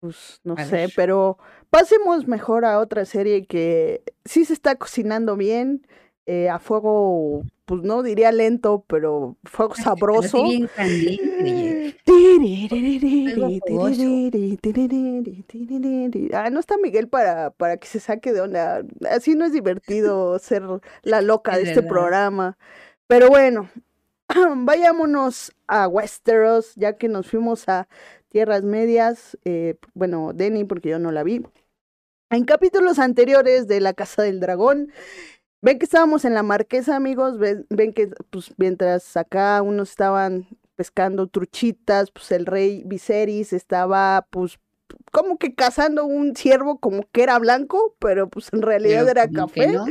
Pues no A sé, ver. pero pasemos mejor a otra serie que sí se está cocinando bien, eh, a fuego, pues no diría lento, pero pero sabroso. bien. Ah, no está Miguel para, para que se saque de onda. Así no es divertido ser la loca Es de este verdad. programa. Pero bueno, [CLEARS THROAT] vayámonos a Westeros, ya que nos fuimos a Tierras Medias. eh, bueno, Denny, porque yo no la vi. En capítulos anteriores de La Casa del Dragón, ven que estábamos en la marquesa, amigos. Ven, ven que pues, mientras acá unos estaban pescando truchitas, pues el rey Viserys estaba pues como que cazando un ciervo como que era blanco, pero pues en realidad Pero era café no.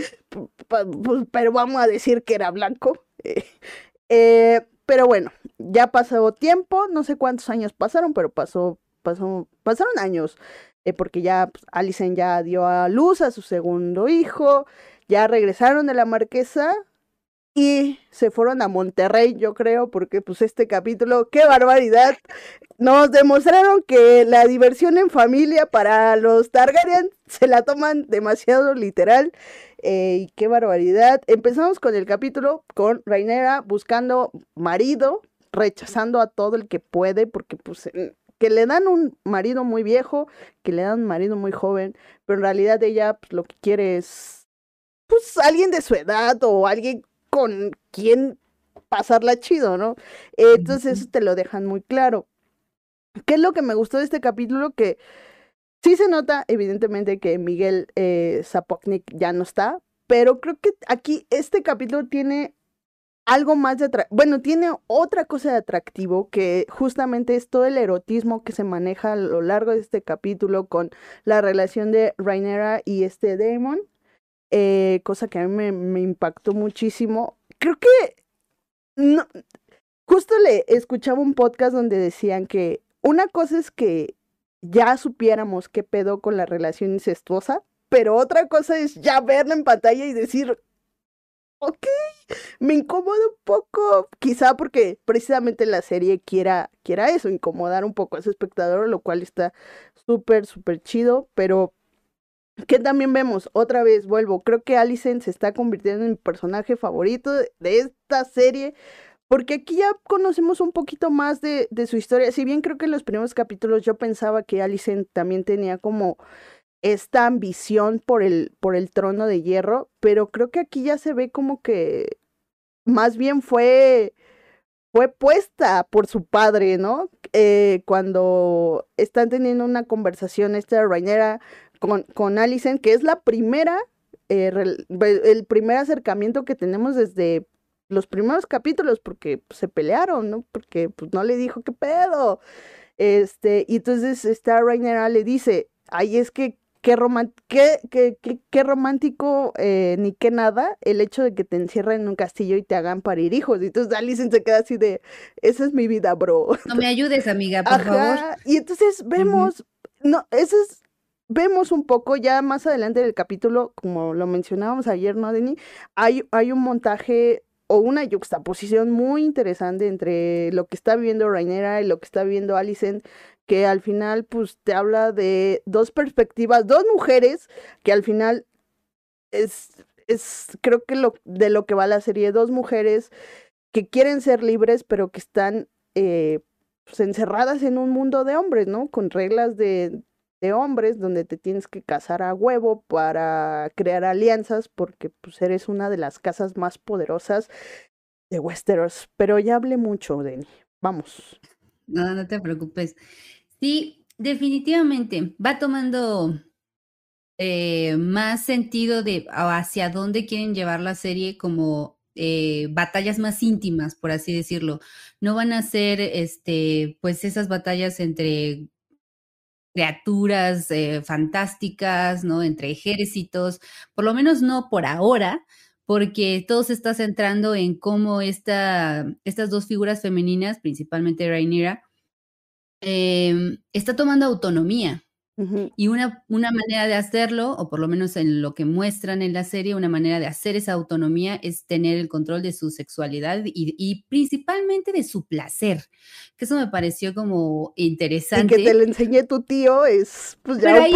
pues, pero vamos a decir que era blanco. eh, [LAUGHS] eh, pero bueno, ya pasó tiempo, no sé cuántos años pasaron, pero pasó, pasó, pasaron años, eh, porque ya pues, Alicent ya dio a luz a su segundo hijo, ya regresaron de la marquesa y se fueron a Monterrey, yo creo, porque pues este capítulo, qué barbaridad, nos demostraron que la diversión en familia para los Targaryen se la toman demasiado literal. eh, y qué barbaridad. Empezamos con el capítulo con Rhaenyra buscando marido, rechazando a todo el que puede, porque pues eh, que le dan un marido muy viejo, que le dan un marido muy joven, pero en realidad ella pues, lo que quiere es pues alguien de su edad o alguien con quien pasarla chido, ¿no? Entonces eso te lo dejan muy claro. ¿Qué es lo que me gustó de este capítulo? Que sí se nota, evidentemente, que Miguel eh, Zapotnik ya no está, pero creo que aquí este capítulo tiene algo más de atractivo, bueno, tiene otra cosa de atractivo que justamente es todo el erotismo que se maneja a lo largo de este capítulo con la relación de Rhaenyra y este Daemon, eh, cosa que a mí me, impactó muchísimo. Creo que no, justo le escuchaba un podcast donde decían que una cosa es que ya supiéramos qué pedo con la relación incestuosa, pero otra cosa es ya verla en pantalla y decir, ok, me incomoda un poco, quizá porque precisamente la serie quiera, quiera eso, incomodar un poco a su espectador, lo cual está súper, súper chido, pero que también vemos, otra vez vuelvo, creo que Alicent se está convirtiendo en mi personaje favorito de, esta serie, porque aquí ya conocemos un poquito más de, de su historia, si bien creo que en los primeros capítulos yo pensaba que Alicent también tenía como esta ambición por el, por el trono de hierro, pero creo que aquí ya se ve como que más bien fue, fue puesta por su padre, ¿no? Eh, cuando están teniendo una conversación esta Rhaenyra con, con que es la primera, eh, el primer acercamiento que tenemos desde los primeros capítulos, porque pues, se pelearon, ¿no? Porque pues no le dijo qué pedo. Este, y entonces esta Rhaenyra le dice, ay, es que qué, qué, qué, qué- qué romántico eh, ni qué nada el hecho de que te encierren en un castillo y te hagan parir hijos. Y entonces Alicent se queda así de, esa es mi vida, bro. No me ayudes, amiga, por favor. Y entonces vemos, no, eso es, vemos un poco ya más adelante del capítulo, como lo mencionábamos ayer, ¿no, Denny? Hay, hay un montaje o una yuxtaposición muy interesante entre lo que está viviendo Rhaenyra y lo que está viviendo Alicent, que al final, pues, te habla de dos perspectivas, dos mujeres, que al final es, es creo que lo, de lo que va la serie, dos mujeres que quieren ser libres, pero que están eh, pues, encerradas en un mundo de hombres, ¿no? Con reglas de, de hombres, donde te tienes que casar a huevo para crear alianzas, porque pues eres una de las casas más poderosas de Westeros. Pero ya hablé mucho, Denny. Vamos. No, no te preocupes. Sí, Definitivamente, va tomando eh, más sentido de hacia dónde quieren llevar la serie como eh, batallas más íntimas, por así decirlo. No van a ser, este, pues esas batallas entre criaturas eh, fantásticas, ¿no? Entre ejércitos, por lo menos no por ahora, porque todo se está centrando en cómo esta, estas dos figuras femeninas, principalmente Rhaenyra, em, está tomando autonomía. Y una, una manera de hacerlo, o por lo menos en lo que muestran en la serie, una manera de hacer esa autonomía es tener el control de su sexualidad y, principalmente de su placer, que eso me pareció como interesante. Y que te lo enseñé tu tío es pues ya ahí,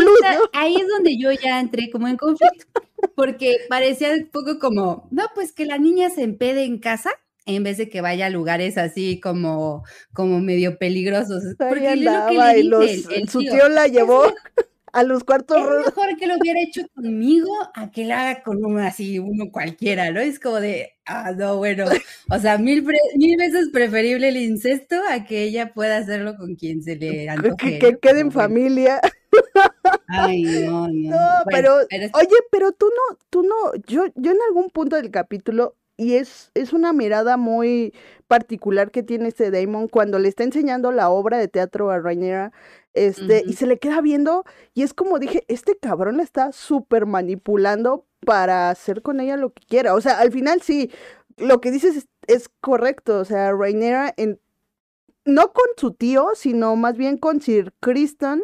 ahí es donde yo ya entré como en conflicto, porque parecía un poco como, no, pues que la niña se empede en casa en vez de que vaya a lugares así como, como medio peligrosos. Porque andaba, y su tío, la llevó [LAUGHS] a los cuartos Es mejor que lo hubiera hecho conmigo a que la haga con uno así, uno cualquiera, ¿no? Es como de, ah, no, bueno, o sea, mil, mil veces preferible el incesto a que ella pueda hacerlo con quien se le antoje. Que, quede en familia. Ay, no, [LAUGHS] no. No, pero, oye, pero tú no, tú no, yo, yo en algún punto del capítulo y es, es una mirada muy particular que tiene este Damon cuando le está enseñando la obra de teatro a Rainera, este, y se le queda viendo, y es como dije, este cabrón está súper manipulando para hacer con ella lo que quiera. O sea, al final sí, lo que dices es, correcto. O sea, Rainera en, no con su tío, sino más bien con Sir Kristen,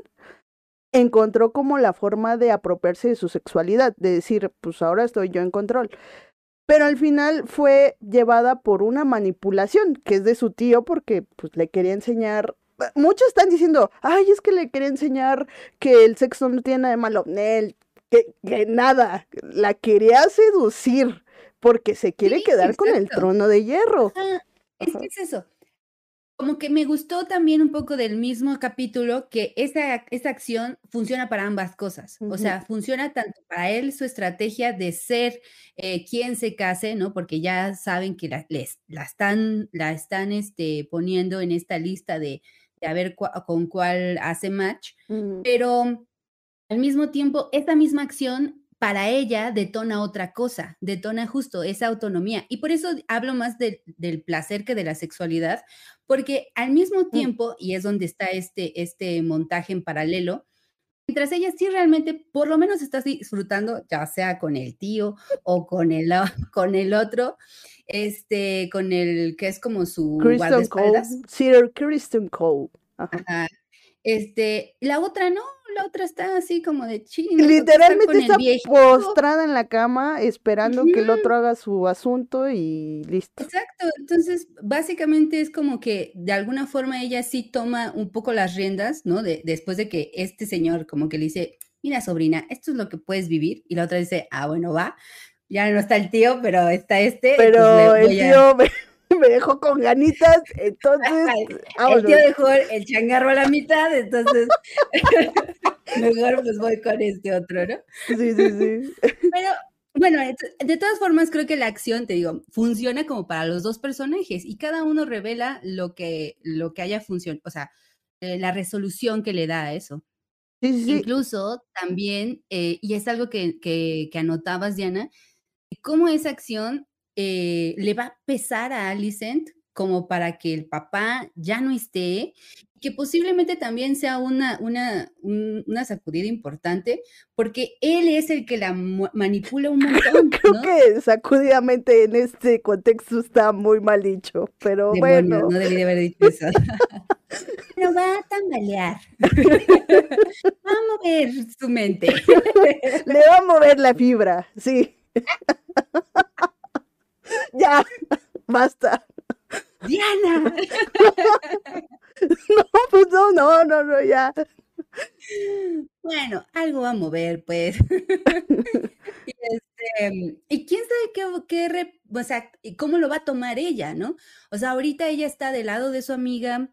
encontró como la forma de apropiarse de su sexualidad, de decir, pues ahora estoy yo en control pero al final fue llevada por una manipulación, que es de su tío, porque pues le quería enseñar. Muchos están diciendo, ay, es que le quería enseñar que el sexo no tiene nada de malo. Nel, que, que nada, la quería seducir porque se quiere quedar con el trono de hierro. Es que es eso como que me gustó también un poco del mismo capítulo que esa, esa acción funciona para ambas cosas. O sea, funciona tanto para él su estrategia de ser eh, quien se case, ¿no? Porque ya saben que la, les, la están, la están este, poniendo en esta lista de, de a ver con cuál hace match. Pero al mismo tiempo, esa misma acción para ella detona otra cosa, detona justo esa autonomía. Y por eso hablo más del placer que de la sexualidad, porque al mismo mm. tiempo, y es donde está este, este montaje en paralelo, mientras ella sí realmente por lo menos está disfrutando, ya sea con el tío o con el, [LAUGHS] con el otro, este, con el que es como su Kristen Cole, Sir Kristen Cole. Este, la otra no, la otra está así como de ching. Literalmente está postrada en la cama esperando que el otro haga su asunto y listo. Exacto, entonces básicamente es como que de alguna forma ella sí toma un poco las riendas, ¿no? De, después de que este señor como que le dice, mira sobrina, esto es lo que puedes vivir, y la otra dice, ah, bueno, va, ya no está el tío, pero está este. Pero el tío... [LAUGHS] me dejó con ganitas, entonces... el tío dejó el changarro a la mitad, entonces [LAUGHS] mejor pues voy con este otro, ¿no? Sí, sí, sí. Pero bueno, de todas formas creo que la acción, te digo, funciona como para los dos personajes y cada uno revela lo que, lo que haya funcionado, o sea, eh, la resolución que le da a eso. Sí, sí, Incluso también, eh, y es algo que, que, que anotabas, Diana, cómo esa acción eh, le va a pesar a Alicent como para que el papá ya no esté, que posiblemente también sea una, una, una sacudida importante, porque él es el que la manipula un [LAUGHS] montón. Creo que sacudidamente en este contexto está muy mal dicho, pero bueno. No debí de haber dicho [LAUGHS] eso. [LAUGHS] Pero va a tambalear. va a mover su mente. Le va a mover la fibra, sí. Ya, basta. Diana. [LAUGHS] no, pues no, no, no, no, ya. Bueno, algo va a mover, pues. [LAUGHS] y, este, y quién sabe qué, qué o sea, cómo lo va a tomar ella, ¿no? O sea, ahorita ella está del lado de su amiga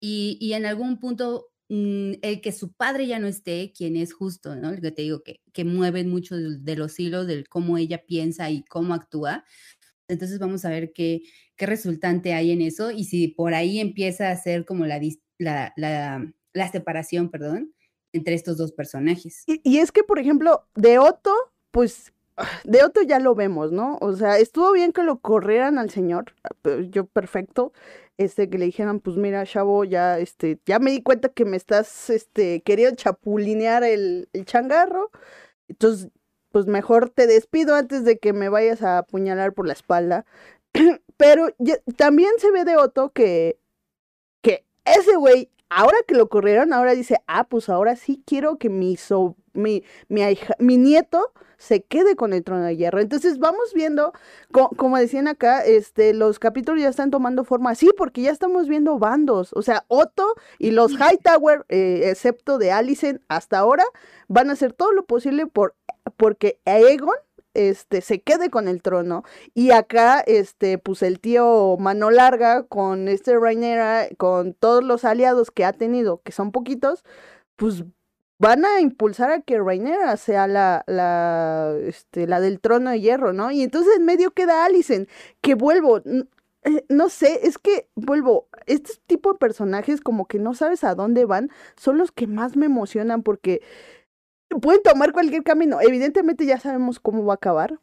y, y en algún punto mm, el que su padre ya no esté, quien es justo, ¿no? El que te digo que, que mueve mucho de, de, los hilos del cómo ella piensa y cómo actúa, entonces vamos a ver qué, qué resultante hay en eso y si por ahí empieza a ser como la, la, la separación, perdón, entre estos dos personajes. Y, y es que, por ejemplo, de Otto, pues [SIGHS] de Otto ya lo vemos, ¿no? O sea, estuvo bien que lo corrieran al señor, yo perfecto, este, que le dijeran, pues mira, chavo, ya, este, ya me di cuenta que me estás, este, queriendo chapulinear el, el changarro, entonces, pues mejor te despido antes de que me vayas a apuñalar por la espalda. [CLEARS THROAT] Pero también se ve de Otto que, que ese güey, ahora que lo corrieron, ahora dice, ah, pues ahora sí quiero que mi, so, mi, mi, mi nieto se quede con el trono de hierro. Entonces vamos viendo, como decían acá, este, los capítulos ya están tomando forma así, porque ya estamos viendo bandos. O sea, Otto y los Hightower, eh, excepto de Alicent hasta ahora, van a hacer todo lo posible por porque Aegon este, se quede con el trono. Y acá, este, pues el tío Mano Larga con este Rhaenyra, con todos los aliados que ha tenido, que son poquitos, pues van a impulsar a que Rhaenyra sea la, la, este, la del trono de hierro, ¿no? Y entonces en medio queda Alicent, que vuelvo, eh, no sé, es que vuelvo, este tipo de personajes como que no sabes a dónde van, son los que más me emocionan porque pueden tomar cualquier camino. Evidentemente ya sabemos cómo va a acabar,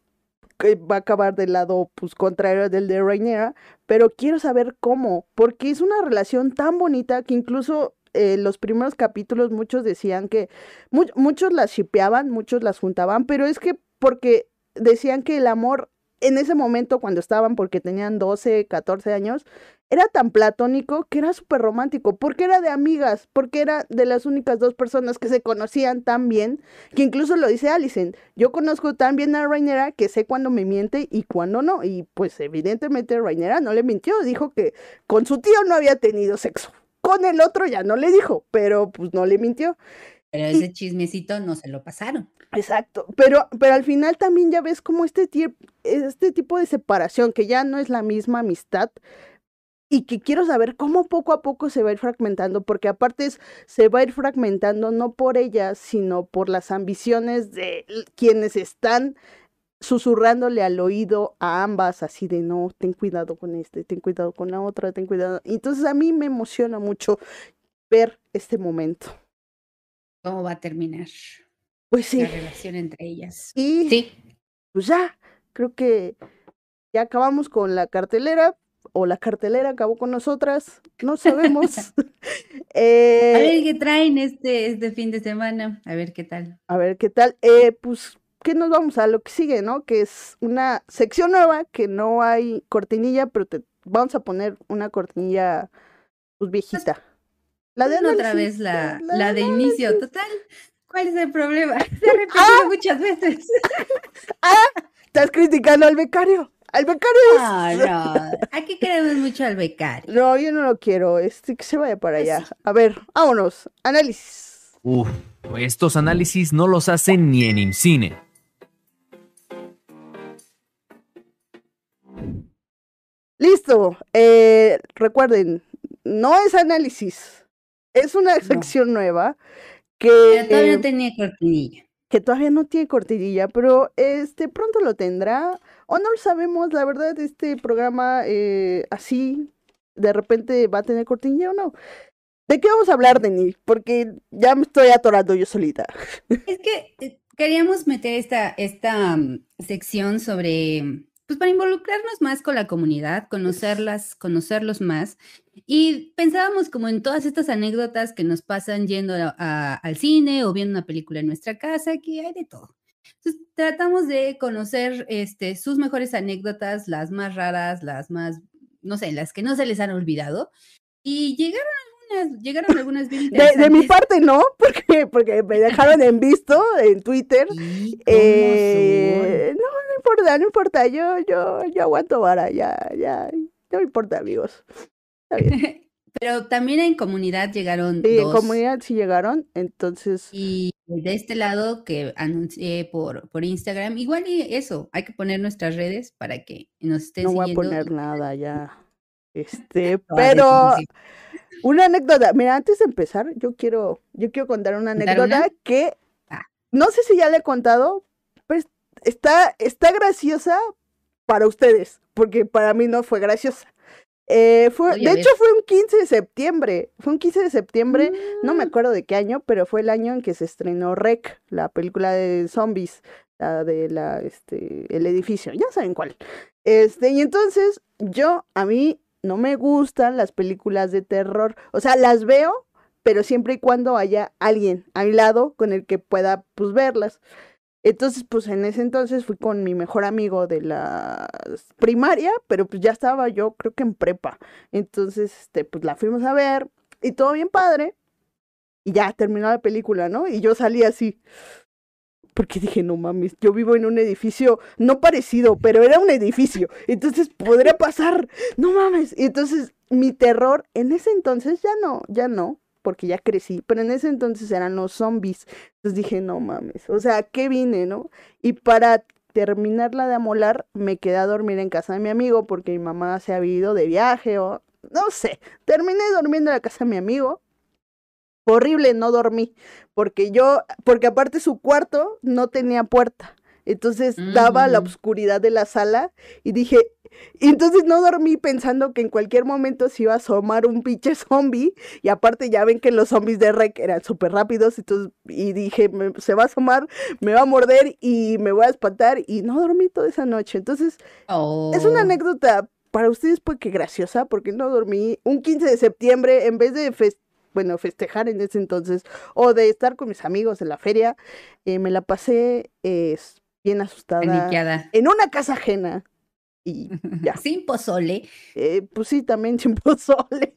va a acabar del lado pues contrario del de Rhaenyra, pero quiero saber cómo, porque es una relación tan bonita que incluso eh, los primeros capítulos muchos decían que muchos las shipeaban, muchos las juntaban, pero es que porque decían que el amor en ese momento cuando estaban, porque tenían 12, 14 años, era tan platónico que era súper romántico, porque era de amigas, porque era de las únicas dos personas que se conocían tan bien, que incluso lo dice Alicent, yo conozco tan bien a Rainera que sé cuándo me miente y cuándo no, y pues evidentemente Rainera no le mintió, dijo que con su tío no había tenido sexo, con el otro ya no le dijo, pero pues no le mintió. Pero ese chismecito no se lo pasaron. Exacto, pero, pero al final también ya ves como este, este tipo de separación, que ya no es la misma amistad, y que quiero saber cómo poco a poco se va a ir fragmentando, porque aparte se va a ir fragmentando no por ella, sino por las ambiciones de quienes están susurrándole al oído a ambas, así de no, ten cuidado con este, ten cuidado con la otra, ten cuidado. Entonces a mí me emociona mucho ver este momento. ¿Cómo va a terminar? Pues sí. La relación entre ellas. Y sí. pues ya, creo que ya acabamos con la cartelera o la cartelera acabó con nosotras, no sabemos. [LAUGHS] [LAUGHS] eh, a ver qué traen este, este fin de semana, a ver qué tal. A ver qué tal. Eh, pues, ¿qué nos vamos a lo que sigue, no? Que es una sección nueva, que no hay cortinilla, pero te vamos a poner una cortinilla, pues, viejita. La de otra vez la, la, de, inicio, total. ¿Cuál es el problema? [LAUGHS] Se repetido ah. muchas veces. [LAUGHS] ah, estás criticando al becario. Al becario. No, no. Aquí queremos mucho al becario. No, yo no lo quiero. Este, que se vaya para allá. Pues A ver, vámonos. Análisis. Uf, estos análisis no los hacen ni en IMCINE. Listo. Eh, recuerden, no es análisis. Es una sección nueva que... Pero todavía no tenía cortinilla. Que todavía no tiene cortinilla, pero este pronto lo tendrá o no lo sabemos, la verdad, este programa eh, así de repente va a tener cortinilla o no. ¿De qué vamos a hablar, Denis? Porque ya me estoy atorando yo solita. Es que eh, queríamos meter esta, esta mm, sección sobre, pues para involucrarnos más con la comunidad, conocerlas, conocerlos más. Y pensábamos como en todas estas anécdotas que nos pasan yendo al cine o viendo una película en nuestra casa, que hay de todo. Entonces, tratamos de conocer este, sus mejores anécdotas, las más raras, las más, no sé, las que no se les han olvidado. Y llegaron algunas, llegaron algunas bien de, mi parte no, [LAUGHS] porque, porque me dejaron en visto en Twitter. Eh, no, no importa, no importa, yo, yo, yo aguanto vara, ya, ya, no importa, amigos. Está bien. [LAUGHS] Pero también en comunidad llegaron. Sí, en comunidad sí llegaron, entonces. Y de este lado que anuncié por, por Instagram, igual y eso, hay que poner nuestras redes para que nos estén no siguiendo. No voy a poner nada ya. [LAUGHS] Este, [LAUGHS] pero una anécdota. Mira, antes de empezar, yo quiero, yo quiero contar una anécdota que ah. no sé si ya le he contado, está, está graciosa para ustedes, porque para mí no fue graciosa. Eh, fue, Oye, de hecho, fue un 15 de septiembre. Fue un 15 de septiembre, no me Mm. acuerdo de qué año, pero fue el año en que se estrenó Rec, la película de zombies, la de la, este, el edificio, ya saben cuál. Este, y entonces, yo, a mí no me gustan las películas de terror. O sea, las veo, pero siempre y cuando haya alguien a mi lado con el que pueda, pues, verlas. Entonces, pues en ese entonces fui con mi mejor amigo de la primaria, pero pues ya estaba yo creo que en prepa. Entonces, este, pues la fuimos a ver y todo bien padre. Y ya terminó la película, ¿no? Y yo salí así. Porque dije, no mames, yo vivo en un edificio no parecido, pero era un edificio. Entonces podría pasar, no mames. Y entonces mi terror en ese entonces ya no, ya no, porque ya crecí, pero en ese entonces eran los zombies. Entonces dije, no mames, o sea, ¿qué vine, no? Y para terminarla de amolar, me quedé a dormir en casa de mi amigo porque mi mamá se había ido de viaje o no sé. Terminé durmiendo en la casa de mi amigo. Horrible, no dormí, porque yo, porque aparte su cuarto no tenía puerta. Entonces daba a la Mm. oscuridad de la sala y dije, y entonces no dormí pensando que en cualquier momento se iba a asomar un pinche [LAUGHS] zombie. Y aparte ya ven que los zombies de Rec eran súper rápidos. Entonces, y dije, "Me- se va a asomar, me va a morder y me voy a espantar. Y no dormí toda esa noche. Entonces, es una Oh. anécdota para ustedes, pues que graciosa, porque no dormí un 15 de septiembre en vez de fes- bueno, festejar en ese entonces o de estar con mis amigos en la feria. eh, me la pasé eh, bien asustada Paniqueada. en una casa ajena. Y [LAUGHS] ya. Sin pozole. Eh, pues sí, también [LAUGHS] sin pozole.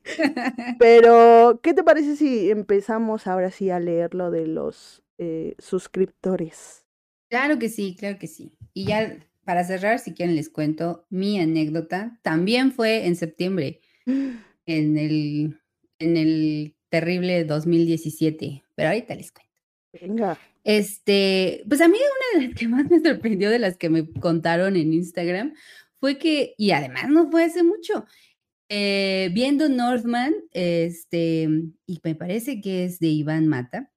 Pero, ¿qué te parece si empezamos ahora sí a leer lo de los eh, suscriptores? Claro que sí, claro que sí. Y ya para cerrar, si quieren les cuento mi anécdota. También fue en septiembre, [GASPS] en el, en el terrible 2017, pero ahorita les cuento. Venga. Este, pues a mí una de las que más me sorprendió de las que me contaron en Instagram fue que, y además no fue hace mucho, eh, viendo Northman, este, y me parece que es de Iván Mata,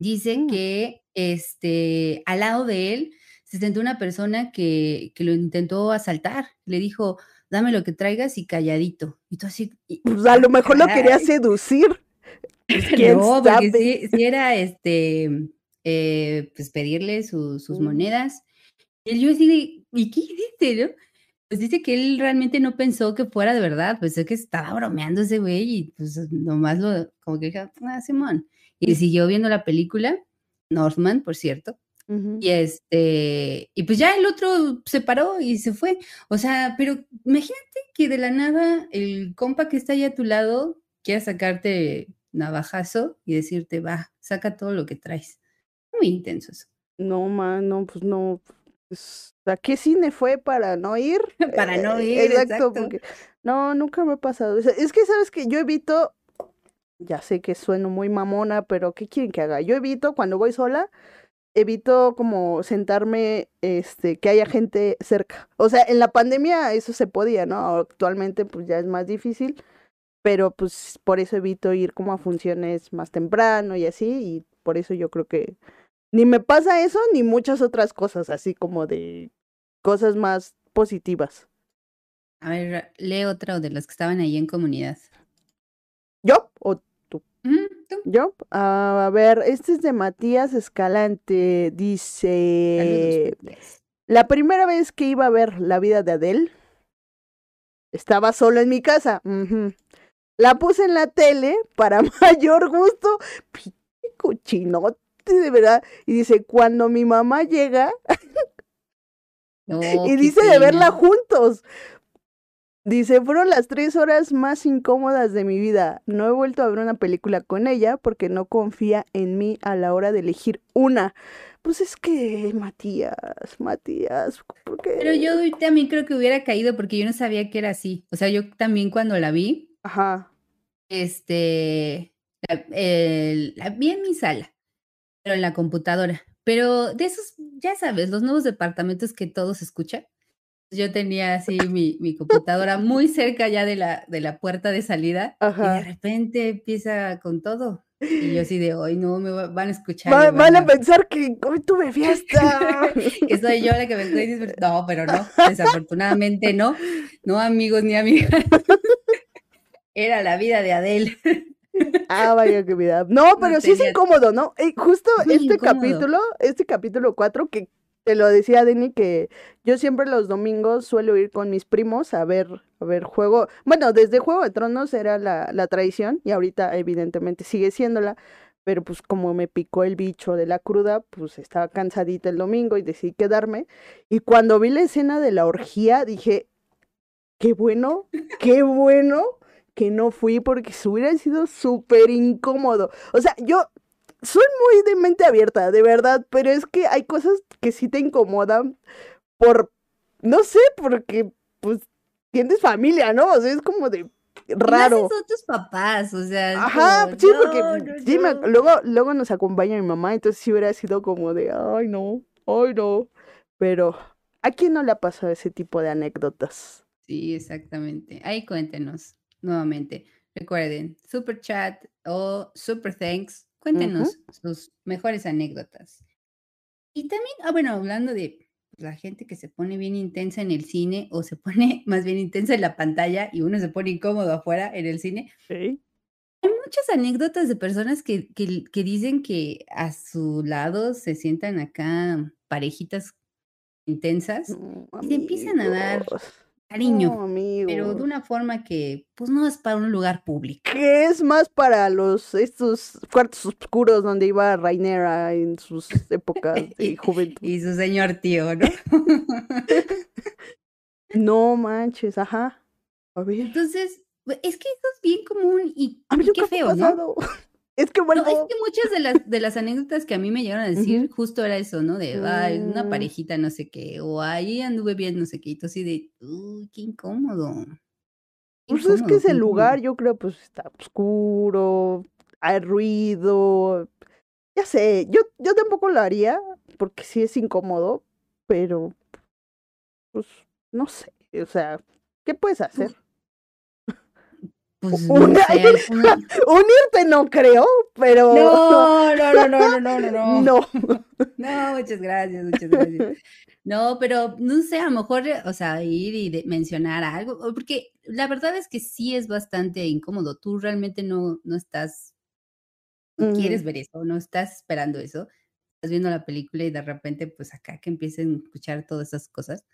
dice Mm. que este, al lado de él se sentó una persona que, que lo intentó asaltar, le dijo, dame lo que traigas y calladito. Y tú así, y- Pues a lo mejor lo quería seducir. Pues, [LAUGHS] ¿quién no, porque sí era este, eh, pues pedirle su- sus Mm. monedas. Y yo así ¿y qué hiciste, no? Pues dice que él realmente no pensó que fuera de verdad, pues es que estaba bromeando ese güey y pues nomás lo, como que dijo, ah, Simón. Y siguió viendo la película, Northman, por cierto, y este, y pues ya el otro se paró y se fue. O sea, pero imagínate que de la nada el compa que está ahí a tu lado quiera sacarte navajazo y decirte, va, saca todo lo que traes. Muy intenso eso. No, man, no, pues no. Pues, ¿A qué cine fue para no ir? [LAUGHS] Para no Eh, ir, Exacto, exacto. porque no, nunca me ha pasado. O sea, es que sabes que yo evito, ya sé que sueno muy mamona, pero ¿qué quieren que haga? Yo evito cuando voy sola, evito como sentarme, este, que haya gente cerca. O sea, en la pandemia eso se podía, ¿no? Actualmente pues ya es más difícil, pero pues por eso evito ir como a funciones más temprano y así, y por eso yo creo que ni me pasa eso, ni muchas otras cosas, así como de cosas más positivas. A ver, lee otro de los que estaban ahí en comunidad. ¿Yo? ¿O Ujú, tú. yo? Ah, a ver, este es de Matías Escalante. Dice, la primera vez que iba a ver la vida de Adele, estaba solo en mi casa. La puse en la tele para [LAUGHS] mayor gusto. Cochinote, de verdad. Y dice, cuando mi mamá llega, y dice de verla juntos. Dice, fueron las tres horas más incómodas de mi vida. No he vuelto a ver una película con ella porque no confía en mí a la hora de elegir una. Pues es que, Matías, Matías, ¿por qué? Pero yo también creo que hubiera caído porque yo no sabía que era así. O sea, yo también cuando la vi, Ajá. este, la, el- la vi en mi sala, en la computadora. Pero de esos, ya sabes, los nuevos departamentos que todos escuchan. Yo tenía así [LAUGHS] mi, mi computadora muy cerca ya de la, de la puerta de salida y de Ajá. repente empieza con todo. Y yo así de hoy no me va- van a escuchar. Va- y van a pensar que hoy tuve fiesta. [LAUGHS] que soy yo la que me estoy disfrutando. No, pero no, desafortunadamente no. No, amigos ni amigas. [LAUGHS] Era la vida de Adele. Ah, vaya que vida. No, pero sí es incómodo, ¿no? Eh, justo Muy este incómodo. capítulo, este capítulo 4, que te lo decía Denny, que yo siempre los domingos suelo ir con mis primos a ver, a ver juego. Bueno, desde Juego de Tronos era la, la tradición y ahorita evidentemente sigue siéndola. Pero pues como me picó el bicho de la cruda, pues estaba cansadita el domingo y decidí quedarme. Y cuando vi la escena de la orgía, dije, qué bueno, qué bueno que no fui porque se hubiera sido súper incómodo. O sea, yo soy muy de mente abierta, de verdad, pero es que hay cosas que sí te incomodan por, no sé, porque pues tienes familia, ¿no? O sea, es como de raro. Más son tus papás, o sea. Ajá, como, sí, no, porque no, sí, me- no. luego, luego nos acompaña mi mamá, entonces sí hubiera sido como de, ay no, ay no. Pero, ¿a quién no le ha pasado ese tipo de anécdotas? Sí, exactamente. Ahí cuéntenos nuevamente. Recuerden, super chat o super thanks. Cuéntenos sus mejores anécdotas. Y también, ah, bueno, hablando de la gente que se pone bien intensa en el cine o se pone [LAUGHS] más bien intensa en la pantalla y uno se pone incómodo afuera en el cine. ¿Sí? Hay muchas anécdotas de personas que, que, que dicen que a su lado se sientan acá parejitas intensas No, y se empiezan a dar cariño. no, pero de una forma que pues no es para un lugar público. que es más para los estos cuartos oscuros donde iba Rainera en sus épocas [LAUGHS] de juventud. Y su señor tío, ¿no? [LAUGHS] No manches, ajá. A ver, Entonces, bu- es que eso es bien común y, a mí y nunca qué me ha feo, ¿no? pasado. Es que No, bueno, es que muchas de las, de las anécdotas que a mí me llegaron a decir justo era eso, ¿no? De, ay, una Mm. parejita no sé qué, o ahí anduve bien no sé qué, y tú así de, uy, qué incómodo. qué pues es que incómodo, ese qué lugar incómodo". yo creo pues está oscuro, hay ruido. Ya sé, yo, yo tampoco lo haría porque sí es incómodo, pero pues no sé, o sea, ¿qué puedes hacer? Pues no sé, [LAUGHS] Unirte no creo, pero [LAUGHS] No, no, no, no, no, no, no, no. [LAUGHS] no. Muchas gracias, muchas gracias. No, pero no sé, a lo mejor, o sea, ir y de- mencionar algo, porque la verdad es que sí es bastante incómodo. Tú realmente no, no estás, no quieres Ujú. ver eso, no estás esperando eso. Estás viendo la película y de repente, pues acá que empiecen a escuchar todas esas cosas.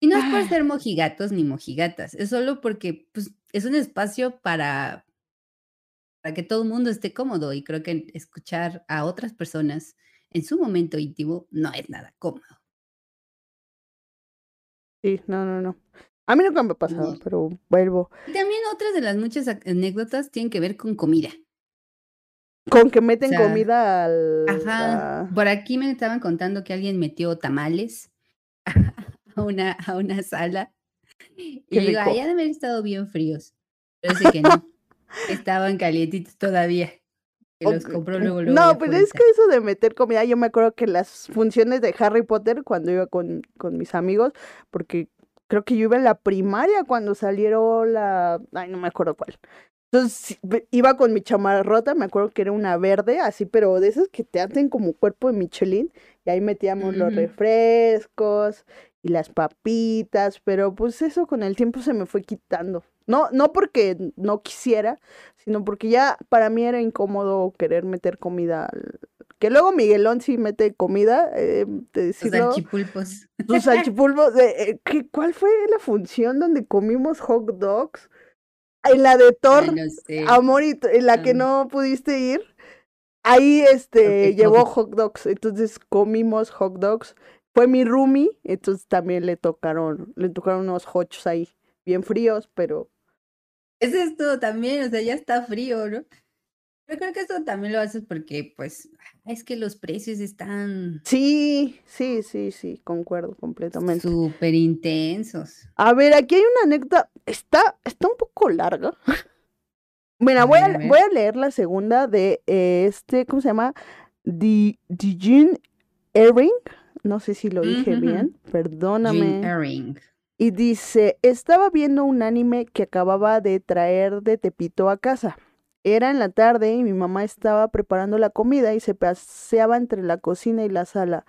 Y no es por Ay. ser mojigatos ni mojigatas, es solo porque, pues, es un espacio para, para que todo el mundo esté cómodo y creo que escuchar a otras personas en su momento íntimo no es nada cómodo. Sí, no, no, no. A mí nunca me ha pasado, No. pero vuelvo. Y también otras de las muchas anécdotas tienen que ver con comida. Con que meten sea, comida al... Ajá. Por aquí me estaban contando que alguien metió tamales [LAUGHS] a una, a una sala. [LAUGHS] Y Qué digo, han de haber estado bien fríos. Pero dice que no. estaban calientitos todavía. Que los compró luego, luego. No, pero por es que eso de meter comida, yo me acuerdo que las funciones de Harry Potter, cuando iba con, con mis amigos, porque creo que yo iba en la primaria cuando salieron la... Ay, no me acuerdo cuál. Entonces iba con mi chamarrota, me acuerdo que era una verde, así, pero de esas que te hacen como cuerpo de Michelin, y ahí metíamos los Ujú. refrescos y las papitas, pero pues eso con el tiempo se me fue quitando. No, no porque no quisiera, sino porque ya para mí era incómodo querer meter comida. al- Que luego Miguelón sí mete comida, eh, salchipulpos. sus salchipulpos. [LAUGHS] eh, ¿qué- ¿Cuál fue la función donde comimos hot dogs? En la de Thor, Ay, no sé. Amor, y en la que no pudiste ir. Ahí este llevó hot dogs, entonces comimos hot dogs. Fue mi roomie, entonces también le tocaron, le tocaron unos hochos ahí, bien fríos, pero Es esto también, o sea, ya está frío, ¿no? Pero creo que eso también lo haces porque, pues, es que los precios están sí, sí, sí, sí, concuerdo completamente. súper intensos. A ver, aquí hay una anécdota, está, está un poco larga. [LAUGHS] Mira, voy a, voy a leer la segunda de eh, este, ¿cómo se llama? Di- Dijin Ehring, no sé si lo dije Ujú, ujú. bien, perdóname. Jim Herring. Y dice, estaba viendo un anime que acababa de traer de Tepito a casa. Era en la tarde y mi mamá estaba preparando la comida y se paseaba entre la cocina y la sala.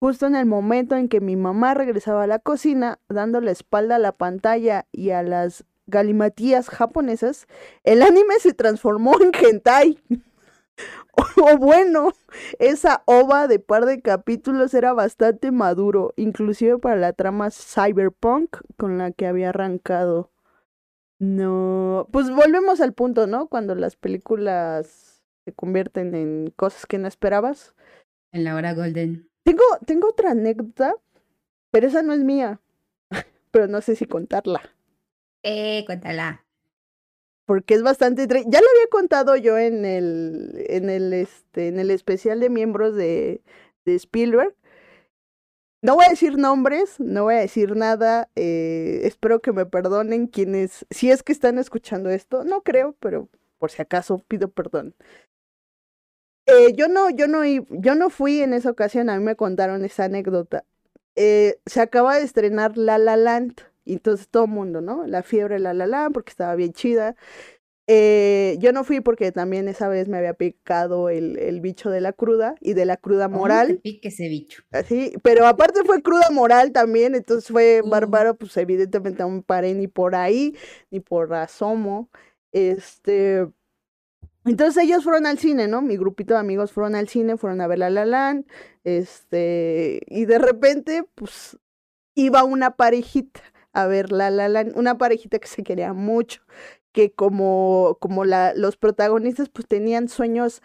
Justo en el momento en que mi mamá regresaba a la cocina, dando la espalda a la pantalla y a las galimatías japonesas, el anime se transformó en hentai. [LAUGHS] o bueno, esa ova de par de capítulos era bastante maduro, inclusive para la trama cyberpunk con la que había arrancado. No, pues volvemos al punto, ¿no? Cuando las películas se convierten en cosas que no esperabas. En la hora golden. Tengo, tengo otra anécdota, pero esa no es mía. [LAUGHS] pero no sé si contarla. Eh, cuéntala. Porque es bastante. Ya lo había contado yo en el, en el, este, en el especial de miembros de, de Spielberg. No voy a decir nombres, no voy a decir nada. Eh, espero que me perdonen quienes, si es que están escuchando esto, no creo, pero por si acaso pido perdón. Eh, yo no, yo no, yo no fui en esa ocasión. A mí me contaron esa anécdota. Eh, se acaba de estrenar La La Land. Y entonces todo el mundo, ¿no? La fiebre La La Land porque estaba bien chida. Eh, yo no fui porque también esa vez me había picado el, el bicho de la cruda y de la cruda moral. Te pique ese bicho. Así, pero aparte fue cruda moral también, entonces fue bárbaro, pues evidentemente no me paré ni por ahí, ni por asomo. Este, entonces ellos fueron al cine, ¿no? Mi grupito de amigos fueron al cine, fueron a ver La La Land, este, y de repente, pues, iba una parejita a ver La La Land, una parejita que se quería mucho, que como, como la, los protagonistas pues tenían sueños,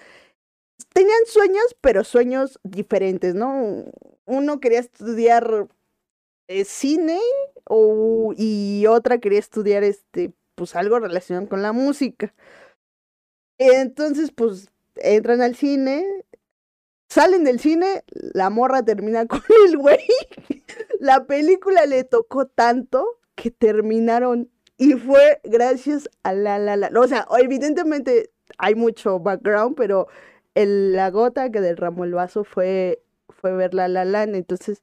tenían sueños, pero sueños diferentes, ¿no? Uno quería estudiar eh, cine o, y otra quería estudiar este, pues algo relacionado con la música. Entonces, pues entran al cine, salen del cine, la morra termina [LAUGHS] con el güey. La película le tocó tanto que terminaron y fue gracias a la la la. O sea, evidentemente hay mucho background, pero el, la gota que derramó el vaso fue, fue ver la la la. Entonces,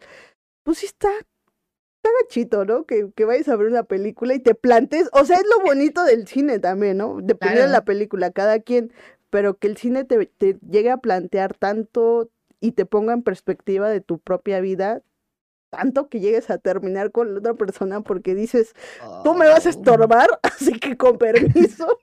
pues sí está, está gachito, ¿no? Que, que vayas a ver una película y te plantes. O sea, es lo bonito del cine también, ¿no? Depende de la película, cada quien. Pero que el cine te, te llegue a plantear tanto y te ponga en perspectiva de tu propia vida, tanto que llegues a terminar con la otra persona porque dices, tú me vas a estorbar, [LAUGHS] así que con permiso.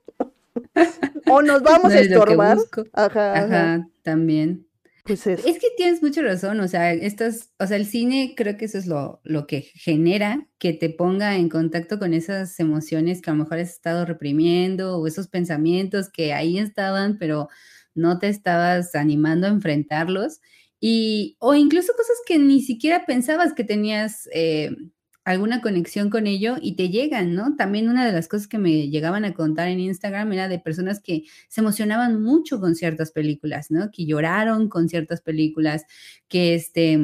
o nos [LAUGHS] vamos a estorbar. Ajá, ajá, también. Pues es. es. que tienes mucha razón, o sea, estas, o sea, el cine creo que eso es lo, lo que genera que te ponga en contacto con esas emociones que a lo mejor has estado reprimiendo o esos pensamientos que ahí estaban, pero no te estabas animando a enfrentarlos y, o incluso cosas que ni siquiera pensabas que tenías eh, alguna conexión con ello y te llegan, ¿no? También una de las cosas que me llegaban a contar en Instagram era de personas que se emocionaban mucho con ciertas películas, ¿no? Que lloraron con ciertas películas, que este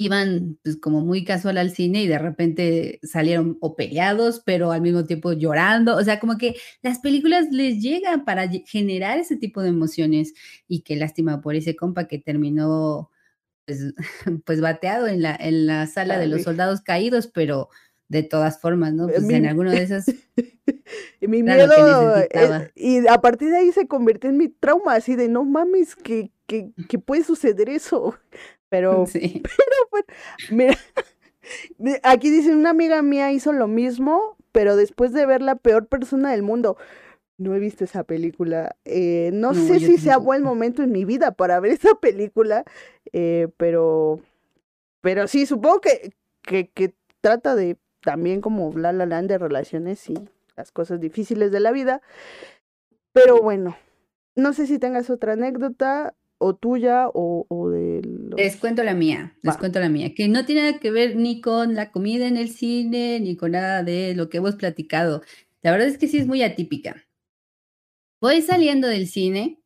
iban pues como muy casual al cine y de repente salieron o peleados, pero al mismo tiempo llorando. O sea, como que las películas les llegan para generar ese tipo de emociones y qué lástima por ese compa que terminó pues, [LAUGHS] pues bateado en la, en la sala de los soldados caídos, pero de todas formas, ¿no? Pues en alguno de [LAUGHS] mi miedo, eh, y a partir de ahí se convirtió en mi trauma, así de no mames, que, que, que puede suceder eso. Pero, [LAUGHS] sí. pero mira, [LAUGHS] aquí dicen, una amiga mía hizo lo mismo, pero después de ver la peor persona del mundo. No he visto esa película. Eh, no, sé si sea buen momento en mi vida para ver [LAUGHS] esa película, eh, pero, pero sí, supongo que, que, que trata de también como la la land de relaciones y las cosas difíciles de la vida. Pero bueno, no sé si tengas otra anécdota o tuya o, o de Les cuento la mía, les cuento la mía, que no tiene nada que ver ni con la comida en el cine, ni con nada de lo que hemos platicado. La verdad es que sí es muy atípica. Voy saliendo del cine,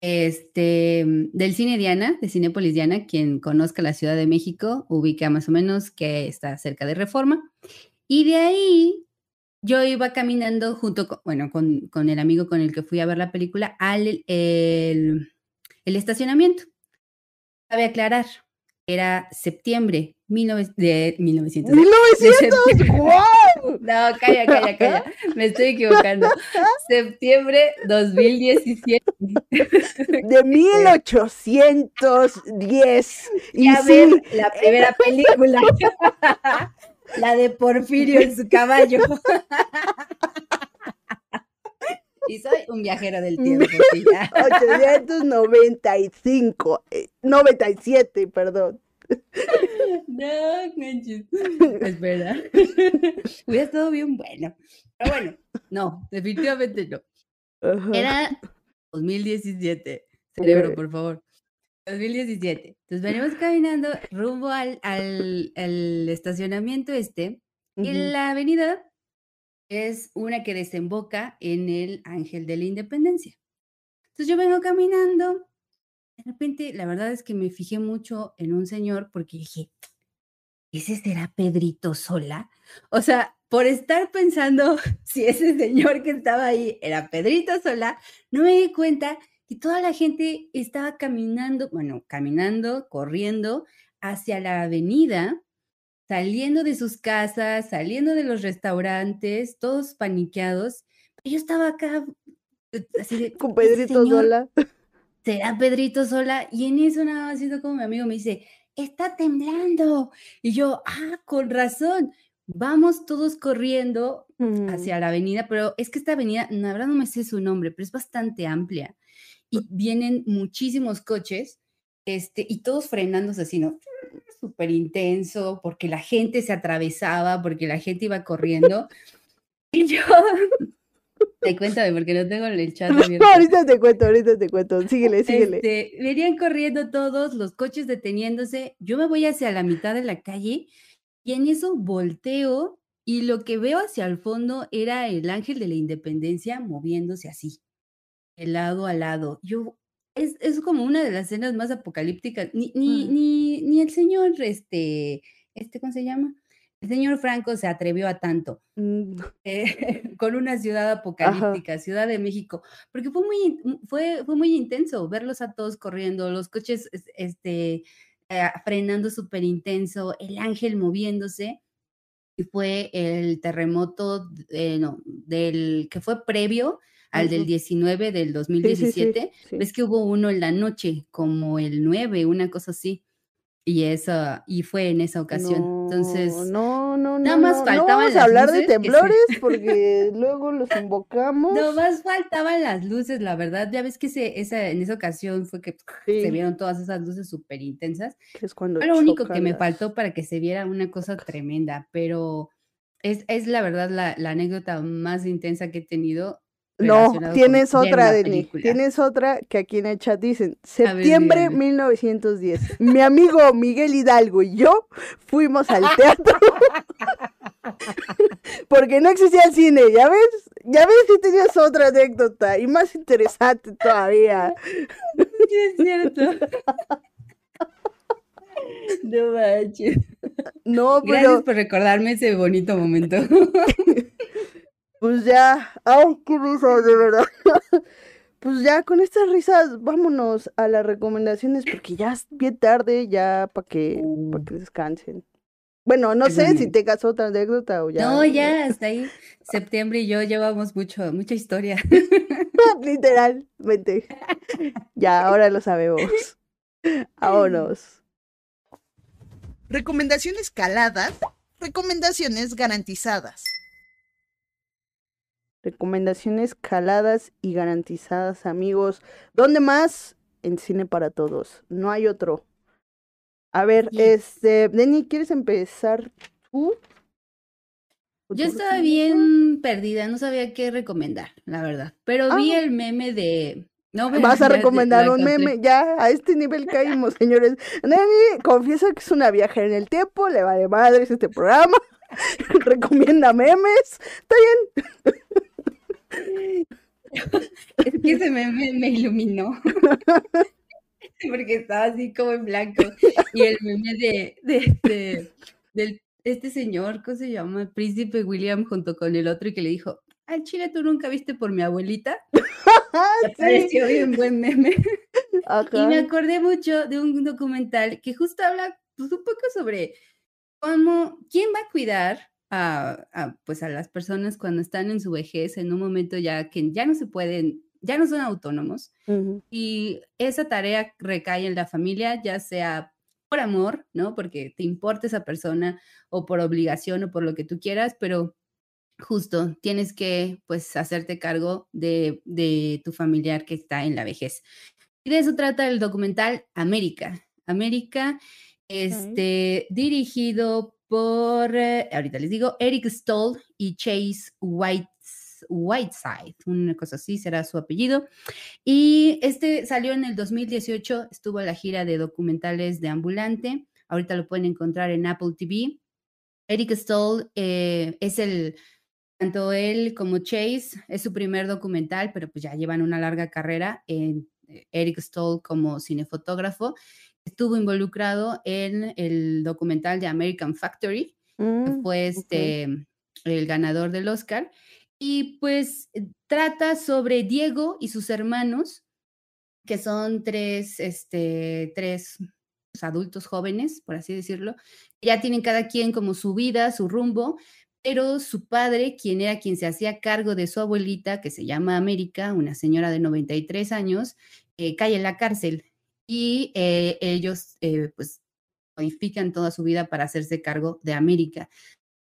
este, del cine Diana, de Cinépolis Diana, quien conozca la Ciudad de México, ubica más o menos que está cerca de Reforma. Y de ahí yo iba caminando junto con, bueno, con, con, el amigo con el que fui a ver la película al el, el estacionamiento. Cabe aclarar, era septiembre 19 de 1900. 1900, ¡guau! No, calla, calla, calla. Me estoy equivocando. Septiembre 2017. De 1810. Y Y a sí, ver la primera película. [LAUGHS] La de Porfirio en su caballo. Y soy un viajero del tiempo. [LAUGHS] sí, ya. [LAUGHS] 895, eh, 97, perdón. No, manches. [LAUGHS] Espera. Hubiera estado bien bueno. Pero bueno, no, definitivamente no. Ajá. Era 2017. Cerebro, Ok. por favor. 2017. Entonces venimos caminando rumbo al, al, al estacionamiento este. Y la avenida es una que desemboca en el Ángel de la Independencia. Entonces yo vengo caminando. De repente, la verdad es que me fijé mucho en un señor porque dije, ¿ese será Pedrito Sola? O sea, por estar pensando [LAUGHS] si ese señor que estaba ahí era Pedrito Sola, no me di cuenta que toda la gente estaba caminando, bueno, caminando, corriendo hacia la avenida, saliendo de sus casas, saliendo de los restaurantes, todos paniqueados. Yo estaba acá, eh, así de, Con "¿Ese Pedrito señor Sola. [LAUGHS] ¿Será Pedrito sola? Y en eso nada más siento como mi amigo me dice, está temblando. Y yo, ah, con razón. Vamos todos corriendo Mm, hacia la avenida, pero es que esta avenida, la verdad no me sé su nombre, pero es bastante amplia. Y vienen muchísimos coches, este, y todos frenándose así, ¿no? Súper intenso, porque la gente se atravesaba, porque la gente iba corriendo. [LAUGHS] Y yo, [LAUGHS] te cuéntame, porque no tengo el chat abierto. ahorita te cuento, ahorita te cuento. Síguele, síguele. Este, venían corriendo todos, los coches deteniéndose. Yo me voy hacia la mitad de la calle y en eso volteo y lo que veo hacia el fondo era el ángel de la independencia moviéndose así, de lado a lado. Yo, es, es como una de las escenas más apocalípticas. Ni, ni, ni, ni el señor, este, este, ¿cómo se llama? El señor Franco se atrevió a tanto Mm, [LAUGHS] eh, con una ciudad apocalíptica, Ciudad de México, porque fue muy, in- fue, fue muy intenso verlos a todos corriendo, los coches es- este, eh, frenando súper intenso, el ángel moviéndose, y fue el terremoto eh, no, del que fue previo al del Ujú. 19 del sí, sí, sí, 2017. sí. Ves que hubo uno en la noche, como el 9, una cosa así. Y esa, y fue en esa ocasión. Entonces, no, no, no. nada más no, no faltaban vamos a las hablar de luces que se- temblores porque luego los invocamos. No más faltaban las luces, la verdad. Ya ves que se, esa, en esa ocasión fue que se Sí. vieron todas esas luces súper intensas. es cuando lo único que chocan me las- faltó para que se viera una cosa tremenda, pero es, es la verdad la, la anécdota más intensa que he tenido. No, con tienes ver otra, película. Tienes otra que aquí en el chat dicen, ver, septiembre dígame. 1910. Mi amigo Miguel Hidalgo y yo fuimos al teatro [LAUGHS] porque no existía el cine, ¿ya ves? Ya ves si tenías otra anécdota y más interesante todavía. Sí, es cierto. [LAUGHS] No manches. No, Gracias pero por recordarme ese bonito momento. [LAUGHS] pues ya, ay, qué risas, de verdad. [LAUGHS] Pues ya con estas risas, vámonos a las recomendaciones porque ya es bien tarde, ya para que, pa' que descansen. Bueno, no sé si tengas otra anécdota o ya. No, ya, [LAUGHS] hasta ahí. Septiembre y yo llevamos mucho, mucha historia. [LAUGHS] Literalmente. Ya, ahora lo sabemos. Vámonos. Recomendaciones caladas, recomendaciones garantizadas. Recomendaciones caladas y garantizadas, amigos. ¿Dónde más? En Cine para Todos. No hay otro. A ver, este, Denny, ¿quieres empezar tú? ¿Con Yo estaba bien perdida, no sabía qué recomendar, la verdad. Pero vi Ah. el meme de. No, Vas a [LAUGHS] recomendar un meme, ya a este nivel caímos, señores. Neni confiesa que es una viajera en el tiempo, le vale madres este programa, [LAUGHS] recomienda memes. Está bien, [LAUGHS] Es que ese meme me iluminó. [LAUGHS] Porque estaba así como en blanco. Y el meme de, del este señor, ¿cómo se llama? El príncipe William junto con el otro y que le dijo, al chile tú nunca viste por mi abuelita. [LAUGHS] Me pareció bien buen meme. Y me acordé mucho de un documental que justo habla pues, un poco sobre cómo, quién va a cuidar a, a, pues, a las personas cuando están en su vejez, en un momento ya que ya no se pueden, ya no son autónomos. Y esa tarea recae en la familia, ya sea por amor, ¿no? Porque te importa esa persona o por obligación o por lo que tú quieras, pero justo tienes que, pues, hacerte cargo de, de tu familiar que está en la vejez. Y de eso trata el documental América. América, este, dirigido por, eh, ahorita les digo, Eric Stoll y Chase White, Whiteside, una cosa así será su apellido. Y este salió en el 2018, estuvo en la gira de documentales de Ambulante. Ahorita lo pueden encontrar en Apple TV. Eric Stoll eh, es el, tanto él como Chase, es su primer documental, pero pues ya llevan una larga carrera en eh, Eric Stoll como cinefotógrafo. Estuvo involucrado en el documental de American Factory, Mm, fue este, el ganador del Oscar. Y pues trata sobre Diego y sus hermanos, que son tres, este, tres adultos jóvenes, por así decirlo. Ya tienen cada quien como su vida, su rumbo, pero su padre, quien era quien se hacía cargo de su abuelita, que se llama América, una señora de 93 años, eh, cae en la cárcel y eh, ellos eh, pues modifican toda su vida para hacerse cargo de América.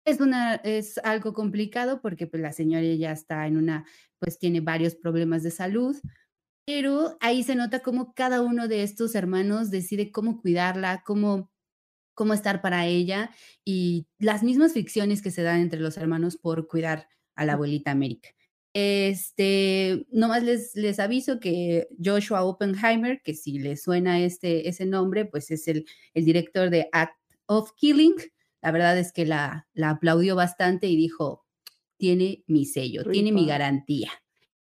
Es, una, es algo complicado porque pues, la señora ya está en una, pues tiene varios problemas de salud, pero ahí se nota cómo cada uno de estos hermanos decide cómo cuidarla, cómo, cómo estar para ella y las mismas ficciones que se dan entre los hermanos por cuidar a la abuelita América. Este, nomás les, les aviso que Joshua Oppenheimer, que si les suena este, ese nombre, pues es el, el director de Act of Killing. La verdad es que la, la aplaudió bastante y dijo, tiene mi sello, tiene mi garantía.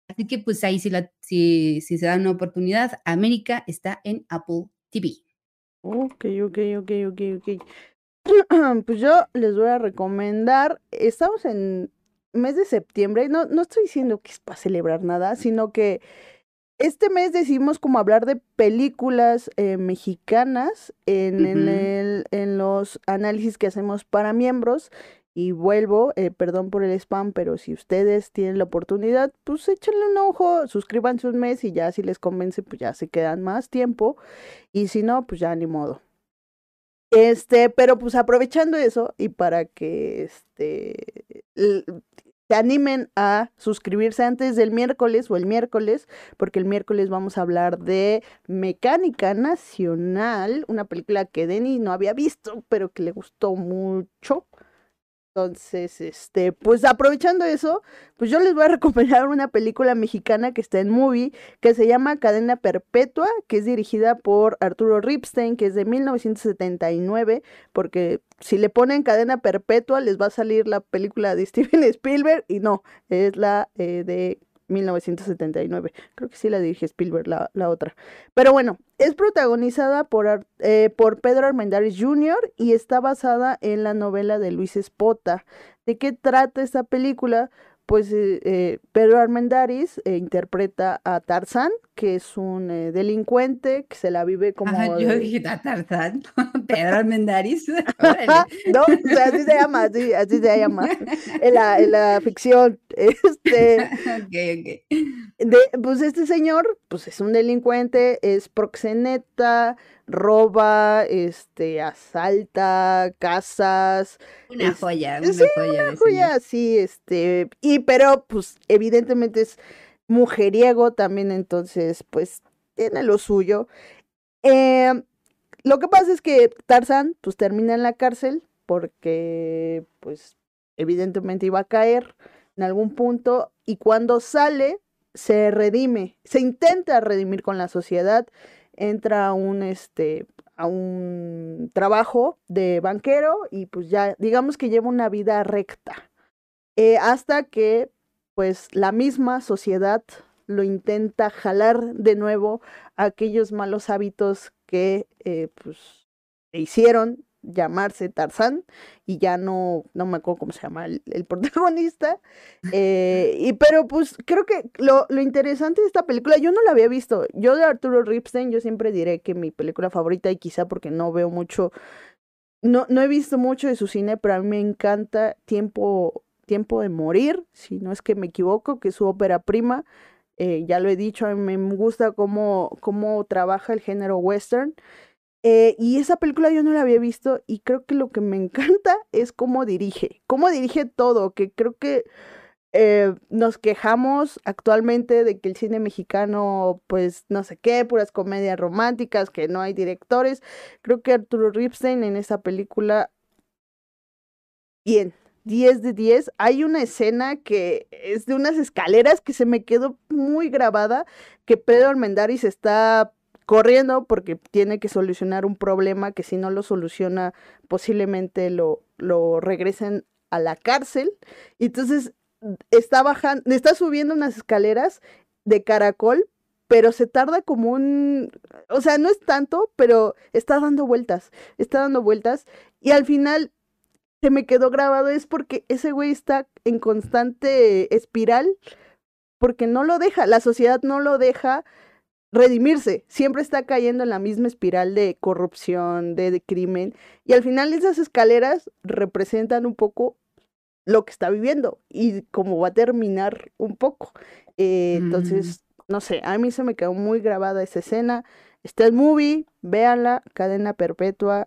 Así que pues ahí si, la, si, si se da una oportunidad, América está en Apple TV. Ok, ok, ok, ok, ok. [CLEARS THROAT] Pues yo les voy a recomendar, estamos en mes de septiembre, no, no estoy diciendo que es para celebrar nada, sino que este mes decidimos como hablar de películas eh, mexicanas en, en el- en los análisis que hacemos para miembros. Y vuelvo, eh, perdón por el spam, pero si ustedes tienen la oportunidad, pues échenle un ojo, suscríbanse un mes y ya si les convence, pues ya se quedan más tiempo. Y si no, pues ya ni modo. Este, pero pues aprovechando eso y para que este se animen a suscribirse antes del miércoles o el miércoles, porque el miércoles vamos a hablar de Mecánica Nacional, una película que Denny no había visto, pero que le gustó mucho. Entonces, este, pues aprovechando eso, pues yo les voy a [LAUGHS] recomendar una película mexicana que está en movie, que se llama Cadena Perpetua, que es dirigida por Arturo Ripstein, que es de 1979, porque si le ponen Cadena Perpetua les va a salir la película de [LAUGHS] Steven Spielberg y no, es la eh, de 1979. Creo que sí la dirige Spielberg, la, la otra. Pero bueno, es protagonizada por, eh, por Pedro Armendáriz Jr. y está basada en la novela de Luis Espota. ¿De qué trata esta película? Pues eh, eh, Pedro Armendáriz eh, interpreta a Tarzán, que es un eh, delincuente que se la vive como... Ajá, yo dije, "Ah, Tarzán, [LAUGHS] Pedro Armendáriz. [LAUGHS] [LAUGHS] no, o sea, así se llama, así, así se llama en la, en la ficción. Este, ok, ok. de, pues este señor, pues es un delincuente, es proxeneta, roba, este, asalta, casas, Una Es- joya, una sí, joya una señor. joya así, este, y pero pues evidentemente es mujeriego también, entonces pues tiene lo suyo. Eh, lo que pasa es que Tarzán pues termina en la cárcel porque pues evidentemente iba a caer en algún punto y cuando sale se redime, se intenta redimir con la sociedad, entra a un este a un trabajo de banquero y pues ya digamos que lleva una vida recta eh, hasta que pues la misma sociedad lo intenta jalar de nuevo aquellos malos hábitos que eh, pues hicieron llamarse Tarzán y ya no, no me acuerdo cómo se llama el, el [LAUGHS] protagonista. Eh, y pero pues creo que lo, lo interesante de esta película, yo no la había visto. Yo de Arturo Ripstein, yo siempre diré que mi película favorita y quizá porque no veo mucho, no, no he visto mucho de su cine, pero a mí me encanta Tiempo, Tiempo de Morir, si no es que me equivoco, que es su ópera prima. Eh, ya lo he dicho, a mí me gusta cómo, cómo trabaja el género western. Eh, y esa película yo no la había visto y creo que lo que me [LAUGHS] encanta es cómo dirige, cómo dirige todo, que creo que eh, nos quejamos actualmente de que el cine mexicano, pues no sé qué, puras comedias románticas, que no hay directores. Creo que Arturo Ripstein en esa película, bien, 10 de 10. Hay una escena que es de unas escaleras que se me quedó muy grabada, que Pedro Armendáriz está corriendo porque tiene que solucionar un problema que si no lo soluciona posiblemente lo, lo regresen a la cárcel. Entonces está bajando, está subiendo unas escaleras de caracol, pero se tarda como un, o sea, no es tanto, pero está dando vueltas, está dando vueltas y al final se me quedó grabado es porque ese güey está en constante espiral porque no lo deja, la sociedad no lo deja redimirse, siempre está cayendo en la misma espiral de corrupción, de, de crimen y al final esas escaleras representan un poco lo que está viviendo y cómo va a terminar un poco. Eh, Mm. Entonces, no sé, a mí se me quedó muy grabada esa escena. Está el movie, véanla, cadena perpetua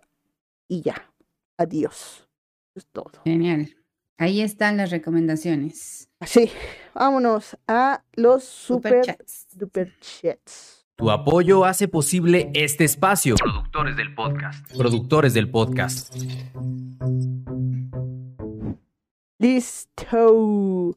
y ya. Adiós. Es todo. Genial. Ahí están las recomendaciones. Así, vámonos a los super, Superchats. super chats. Tu apoyo hace posible este espacio. Productores del podcast. Productores del podcast. Listo.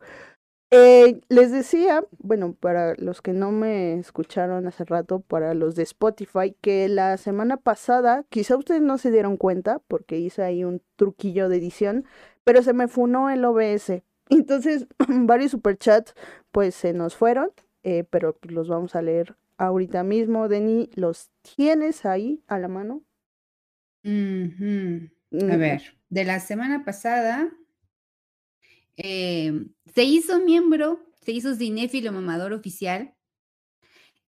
Eh, les decía, bueno, para los que no me escucharon hace rato, para los de Spotify, que la semana pasada, quizá ustedes no se dieron cuenta, porque hice ahí un truquillo de edición, pero se me funó el OBS. [LAUGHS] Entonces, [CLEARS THROAT] varios superchats, pues se nos fueron, eh, pero los vamos a leer ahorita mismo. Denny, ¿los tienes ahí a la mano? A ver, de la semana pasada eh, se hizo miembro, se hizo cinéfilo mamador oficial,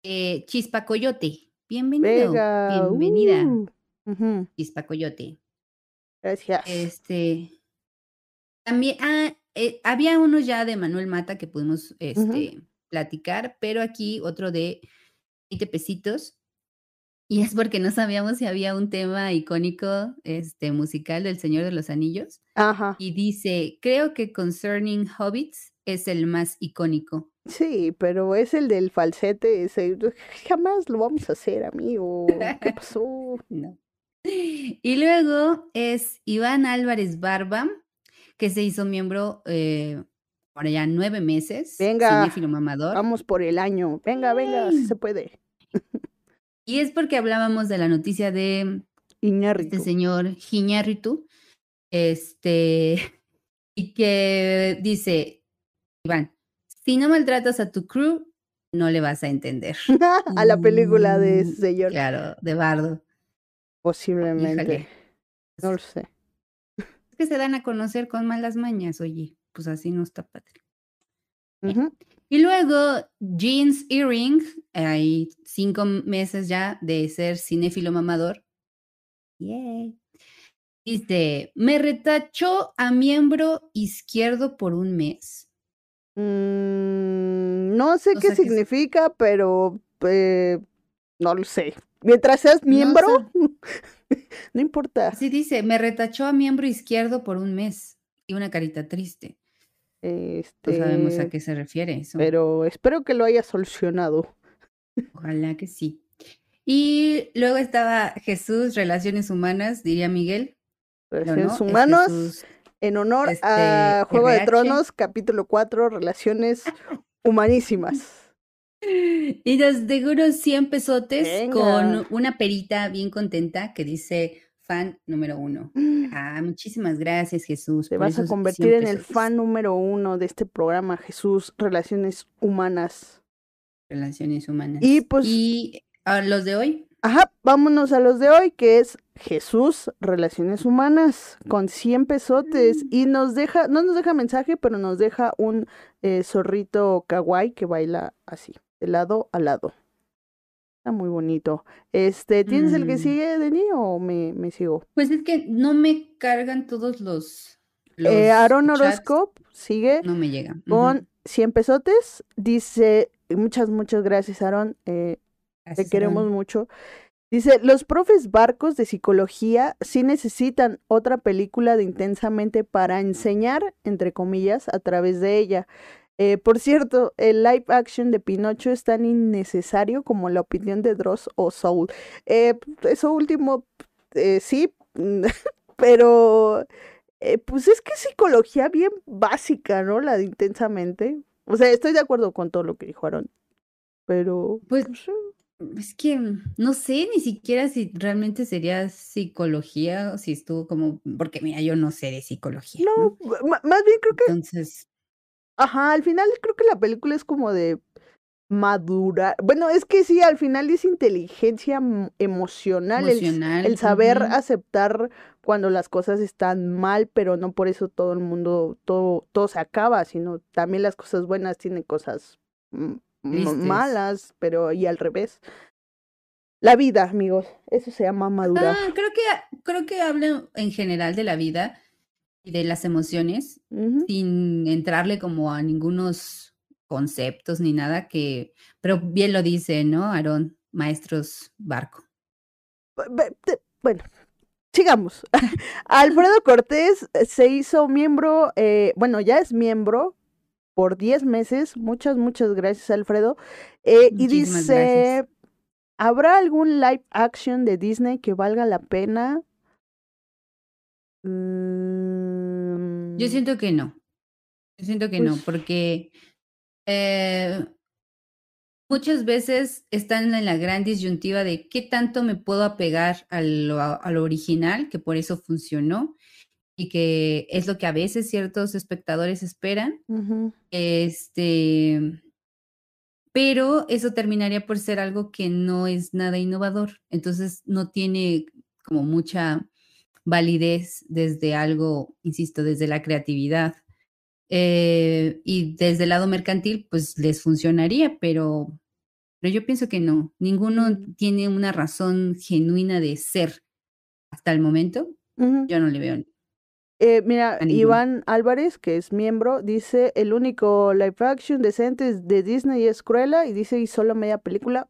eh, Chispa Coyote. Bienvenido, Venga, bienvenida, uh, Chispa Coyote. gracias. Este, también, ah, eh, había uno ya de Manuel Mata que pudimos este, platicar, pero aquí otro de 20 pesitos. Y es porque no sabíamos si había un tema icónico este, musical del Señor de los Anillos. Ajá. Y dice, creo que Concerning Hobbits es el más icónico. Sí, pero es el del falsete, ese jamás lo vamos a hacer, amigo. ¿Qué [LAUGHS] pasó? No. Y luego es Iván Álvarez Barba, que se hizo miembro eh, ahora ya nueve meses. Venga, mamador. Vamos por el año. Venga, venga, sí se puede. Y es porque hablábamos de la noticia de Iñárritu. este señor Giñárritu, este, y que dice, Iván, si no maltratas a tu crew, no le vas a entender. [LAUGHS] a la película de Mm, ese señor. Claro, de Bardo. Posiblemente. No lo sé. Que se dan a conocer con malas mañas, oye, pues así no está padre. Y luego Jeans Earring, hay cinco meses ya de ser cinéfilo mamador. Yay. Dice, me retachó a miembro izquierdo por un mes. Mm, no sé O qué que significa, pero eh, no lo sé. Mientras seas No miembro, [LAUGHS] [LAUGHS] no importa. Así dice, me retachó a miembro izquierdo por un mes. Y una carita triste. No sabemos a Este, qué se refiere eso. pero espero que lo haya solucionado. Ojalá que sí. Y luego estaba Jesús, Relaciones Humanas, diría Miguel. Relaciones no, Jesús en honor este, a Juego de. Tronos, capítulo 4, Relaciones Humanísimas. Y los seguro 100 pesotes Venga. con una perita bien contenta que dice fan número uno. Ah, muchísimas gracias, Jesús. Te vas a convertir 100 en el fan número uno de este programa, Jesús, Relaciones Humanas. Relaciones humanas. Y, pues- Y ah, los de hoy, Ajá, vámonos a los de hoy, que es Jesús, Relaciones Humanas, con 100 pesotes. Y nos deja, no nos deja mensaje, pero nos deja un eh, zorrito kawaii que baila así, de lado a lado. Está muy bonito. Este, ¿tienes el que Mm. sigue, Denis, o me, me sigo? Pues es que no me cargan todos los. los Eh, Aaron chats, Horoscope sigue No me llegan. con 100 pesotes. Dice, muchas, muchas gracias, Aaron. Eh, te queremos mucho. Dice, los profes barcos de psicología sí necesitan otra película de intensamente para enseñar, entre comillas, a través de ella. Eh, por cierto, el live action de Pinocho es tan innecesario como la opinión de Dross o Soul. Eh, eso último, eh, sí, [LAUGHS] pero eh, pues es que es psicología bien básica, ¿no? La de intensamente. O sea, estoy de acuerdo con todo lo que dijo Aaron, pero... Pues, Es que no sé ni siquiera si realmente sería psicología o si estuvo como. Porque mira, yo no sé de psicología. No, más bien creo que, Entonces, ajá, al final creo que la película es como de madurar. Bueno, es que sí, al final es inteligencia emocional, el emocional. el, saber aceptar cuando las cosas están mal, pero no por eso todo el mundo, todo, todo se acaba, sino también las cosas buenas tienen cosas malas, pero y al revés. La vida, amigos, eso se llama madurar. Ah, creo que creo que habla en general de la vida de las emociones, sin entrarle como a ningunos conceptos ni nada que, pero bien lo dice, ¿no? Aarón, maestros barco. Bueno, sigamos. [LAUGHS] Alfredo Cortés se hizo miembro, eh, bueno, ya es miembro por 10 meses. Muchas, muchas gracias, Alfredo. Eh, y dice, gracias. ¿habrá algún live action de Disney que valga la pena? Mm, Yo siento que no. Yo siento que no, porque eh, muchas veces están en la gran disyuntiva de qué tanto me puedo apegar a lo, a lo original, que por eso funcionó, y que es lo que a veces ciertos espectadores esperan. Este, pero eso terminaría por ser algo que no es nada innovador. Entonces no tiene como mucha validez desde algo, insisto, desde la creatividad. Eh, y desde el lado mercantil, pues les funcionaría, pero, pero yo pienso que no. Ninguno tiene una razón genuina de ser hasta el momento. Yo no le veo. Eh, mira. Iván Álvarez, que es miembro, dice, el único live action decente es de Disney es Cruella, y dice, y solo media película.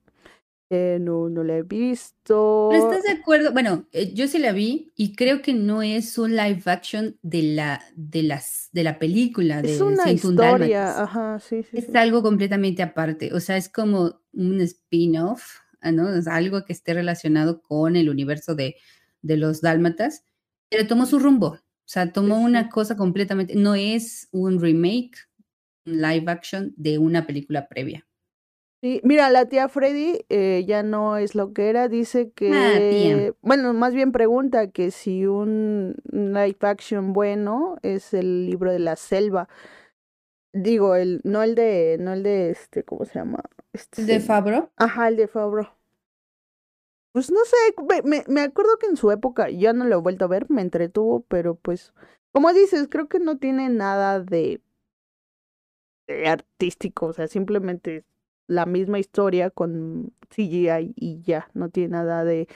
Eh, no, no la he visto. ¿Pero estás de acuerdo? Bueno, eh, yo sí la vi y creo que no es un live action de la, de las, de la película de Es una 101 historia, ajá, sí, sí, Es sí. algo completamente aparte. O sea, es como un spin-off, ah, ¿no? Es algo que esté relacionado con el universo de, de los dálmatas, pero tomó su rumbo. O sea, tomó Sí, una cosa completamente. No es un remake, un live action de una película previa. Sí, mira, la tía Freddy eh, ya no es lo que era, dice Ah, que, bueno, más bien pregunta que si un live action bueno es el libro de la selva. Digo, el, no el de, no el de este, ¿cómo se llama? Este ¿De Fabro? Ajá, el de Fabro. Pues no sé, me, me- acuerdo que en su época, ya no lo he vuelto a ver, me entretuvo, pero pues, como dices, creo que no tiene nada de, de artístico, o sea, simplemente la misma historia con CGI y ya, no tiene nada de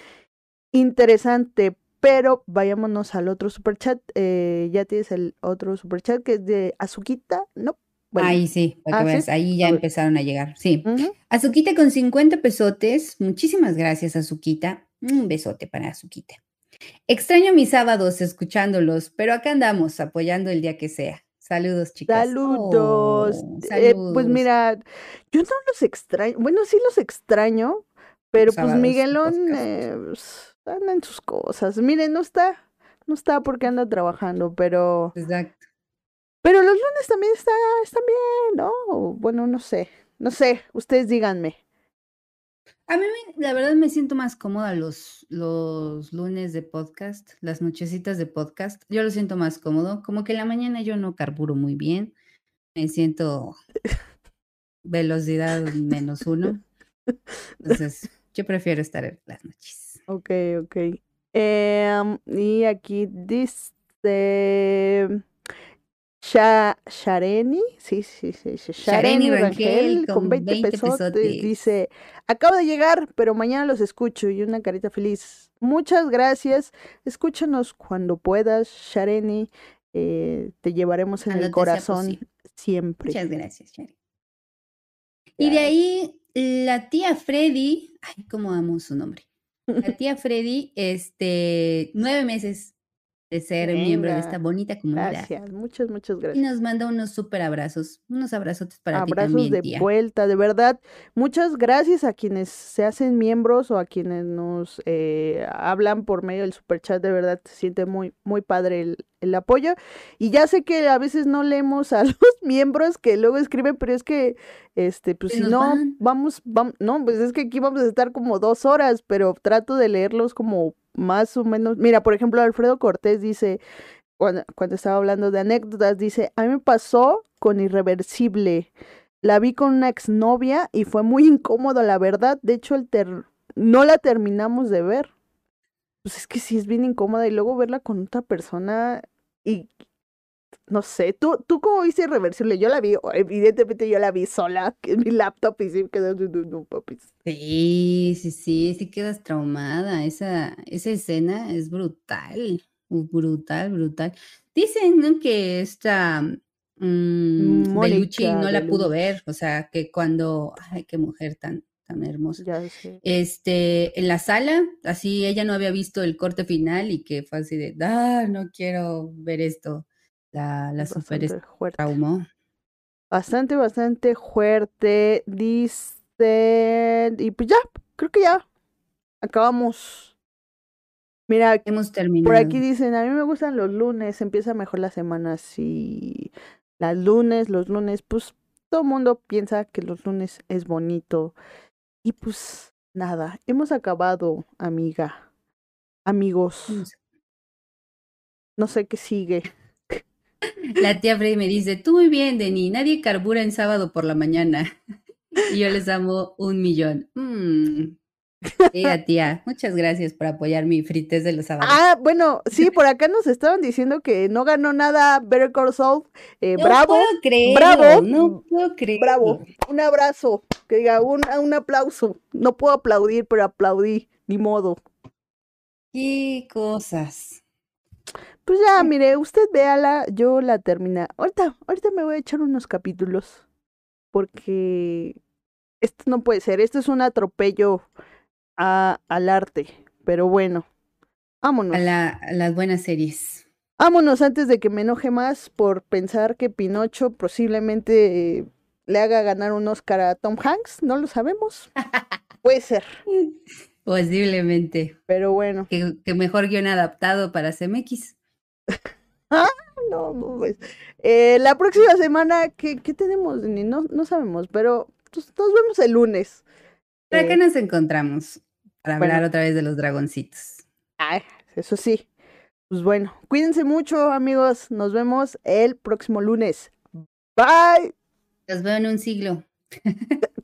interesante. Pero vayámonos al otro superchat. Eh, ya tienes el otro superchat que es de Azuquita, ¿no? Bueno, Ahí sí, para que Ah, ahí ya A empezaron a llegar. Sí. Azuquita con 50 pesotes. Muchísimas gracias, Azuquita. Un besote para Azuquita. Extraño mis sábados escuchándolos, pero acá andamos apoyando el día que sea. Saludos, chicas. Saludos. Oh, Eh, pues mira, yo no los extraño. Bueno, sí los extraño, pero pues sábados Miguelón eh, pues, anda en sus cosas. Miren, no está, no está porque anda trabajando, pero, Exacto. pero los lunes también está, están bien, ¿no? Bueno, no sé, no sé. Ustedes díganme. A mí, la verdad, me siento más cómoda los, los lunes de podcast, las nochecitas de podcast. Yo lo siento más cómodo. Como que en la mañana yo no carburo muy bien. Me siento velocidad menos uno. Entonces, Yo prefiero estar en las noches. Ok, ok. Em, y aquí dice Sha- Shareni, sí, sí, sí, Shareni Shareni Rangel con con 20 20 pesos pesotes. dice, acabo de llegar, pero mañana los escucho y una carita feliz. Muchas gracias, escúchanos cuando puedas, Shareni, eh, te llevaremos en Cuando el corazón siempre. Muchas gracias, Shari. Y de ahí, la tía Freddy, ay, cómo amo su nombre. La [LAUGHS] tía Freddy, este, nueve meses de ser miembro de esta Venga, bonita comunidad. Gracias, muchas, muchas Y gracias. nos manda unos súper abrazos, unos abrazotes para ti Abrazos también, de tía. vuelta, de verdad. Muchas gracias a quienes se hacen miembros o a quienes nos eh, hablan por medio del superchat. De verdad, se siente muy, muy padre el, el apoyo. Y ya sé que a veces no leemos a [LAUGHS] los miembros que luego escriben, pero es que, este, pues si no, van. vamos, vamos, no, pues es que aquí vamos a estar como dos horas, pero trato de leerlos como más o menos. Mira, por ejemplo, Alfredo Cortés dice, cuando, estaba hablando de anécdotas, dice, a mí me pasó con Irreversible. La vi con una exnovia y fue muy incómodo, la verdad. De hecho, el no la terminamos de ver. Pues es que sí es bien incómoda y luego verla con otra persona y no sé, ¿tú, tú cómo viste Irreversible? Yo la vi, evidentemente yo la vi sola en mi laptop y sí papis. Sí, sí, sí, sí quedas traumada. Esa, esa escena es brutal, brutal, brutal. Dicen, ¿no? que esta mm, Bellucci Mónica no la pudo ver, o sea, que cuando, ay, qué mujer tan, tan hermosa. Ya. Este, en la sala, así ella no había visto el corte final y que fue así de, ah, no quiero ver esto. La, la super Bastante fuerte. traumó. Bastante, bastante fuerte. Dice. Y pues ya, creo que ya. Acabamos. Mira, Hemos por terminado. aquí dicen, a mí me gustan los lunes, empieza mejor la semana. Sí, las lunes, los lunes, pues todo el mundo piensa que los lunes es bonito. Y pues nada, hemos acabado, amiga. Amigos, no sé qué sigue. La tía Freddy me dice, tú muy bien, Denny, nadie carbura en sábado por la mañana. Y yo les amo un millón. Mm. Tía, tía, muchas gracias por apoyar mi frites de los sábados. Ah, bueno, sí, por acá nos estaban diciendo que no ganó nada Better Call Saul. Eh, no bravo, puedo creerlo, bravo, no puedo creerlo. bravo. Un abrazo, que diga un, un aplauso. No puedo aplaudir, pero aplaudí, ni modo. Qué cosas. Pues ya, mire, usted véala, yo la termina. Ahorita, ahorita me voy a echar unos capítulos. Porque esto no puede ser, esto es un atropello a, al arte. Pero bueno, vámonos. A, la- a las buenas series. Vámonos antes de que me enoje más por pensar que Pinocho posiblemente eh, le haga ganar un Oscar a Tom Hanks. No lo sabemos. [LAUGHS] Puede ser, Posiblemente. pero bueno. Que, que mejor guion adaptado para CMX. [LAUGHS] No, no, pues. Eh, la próxima semana, ¿qué, qué tenemos? Ni No, no sabemos, pero pues, nos vemos el lunes. ¿Para Eh, qué nos encontramos? Para bueno. hablar otra vez de los dragoncitos. ay, eso sí. Pues bueno, cuídense mucho, amigos. Nos vemos el próximo lunes. Bye. Los veo en un siglo. [LAUGHS]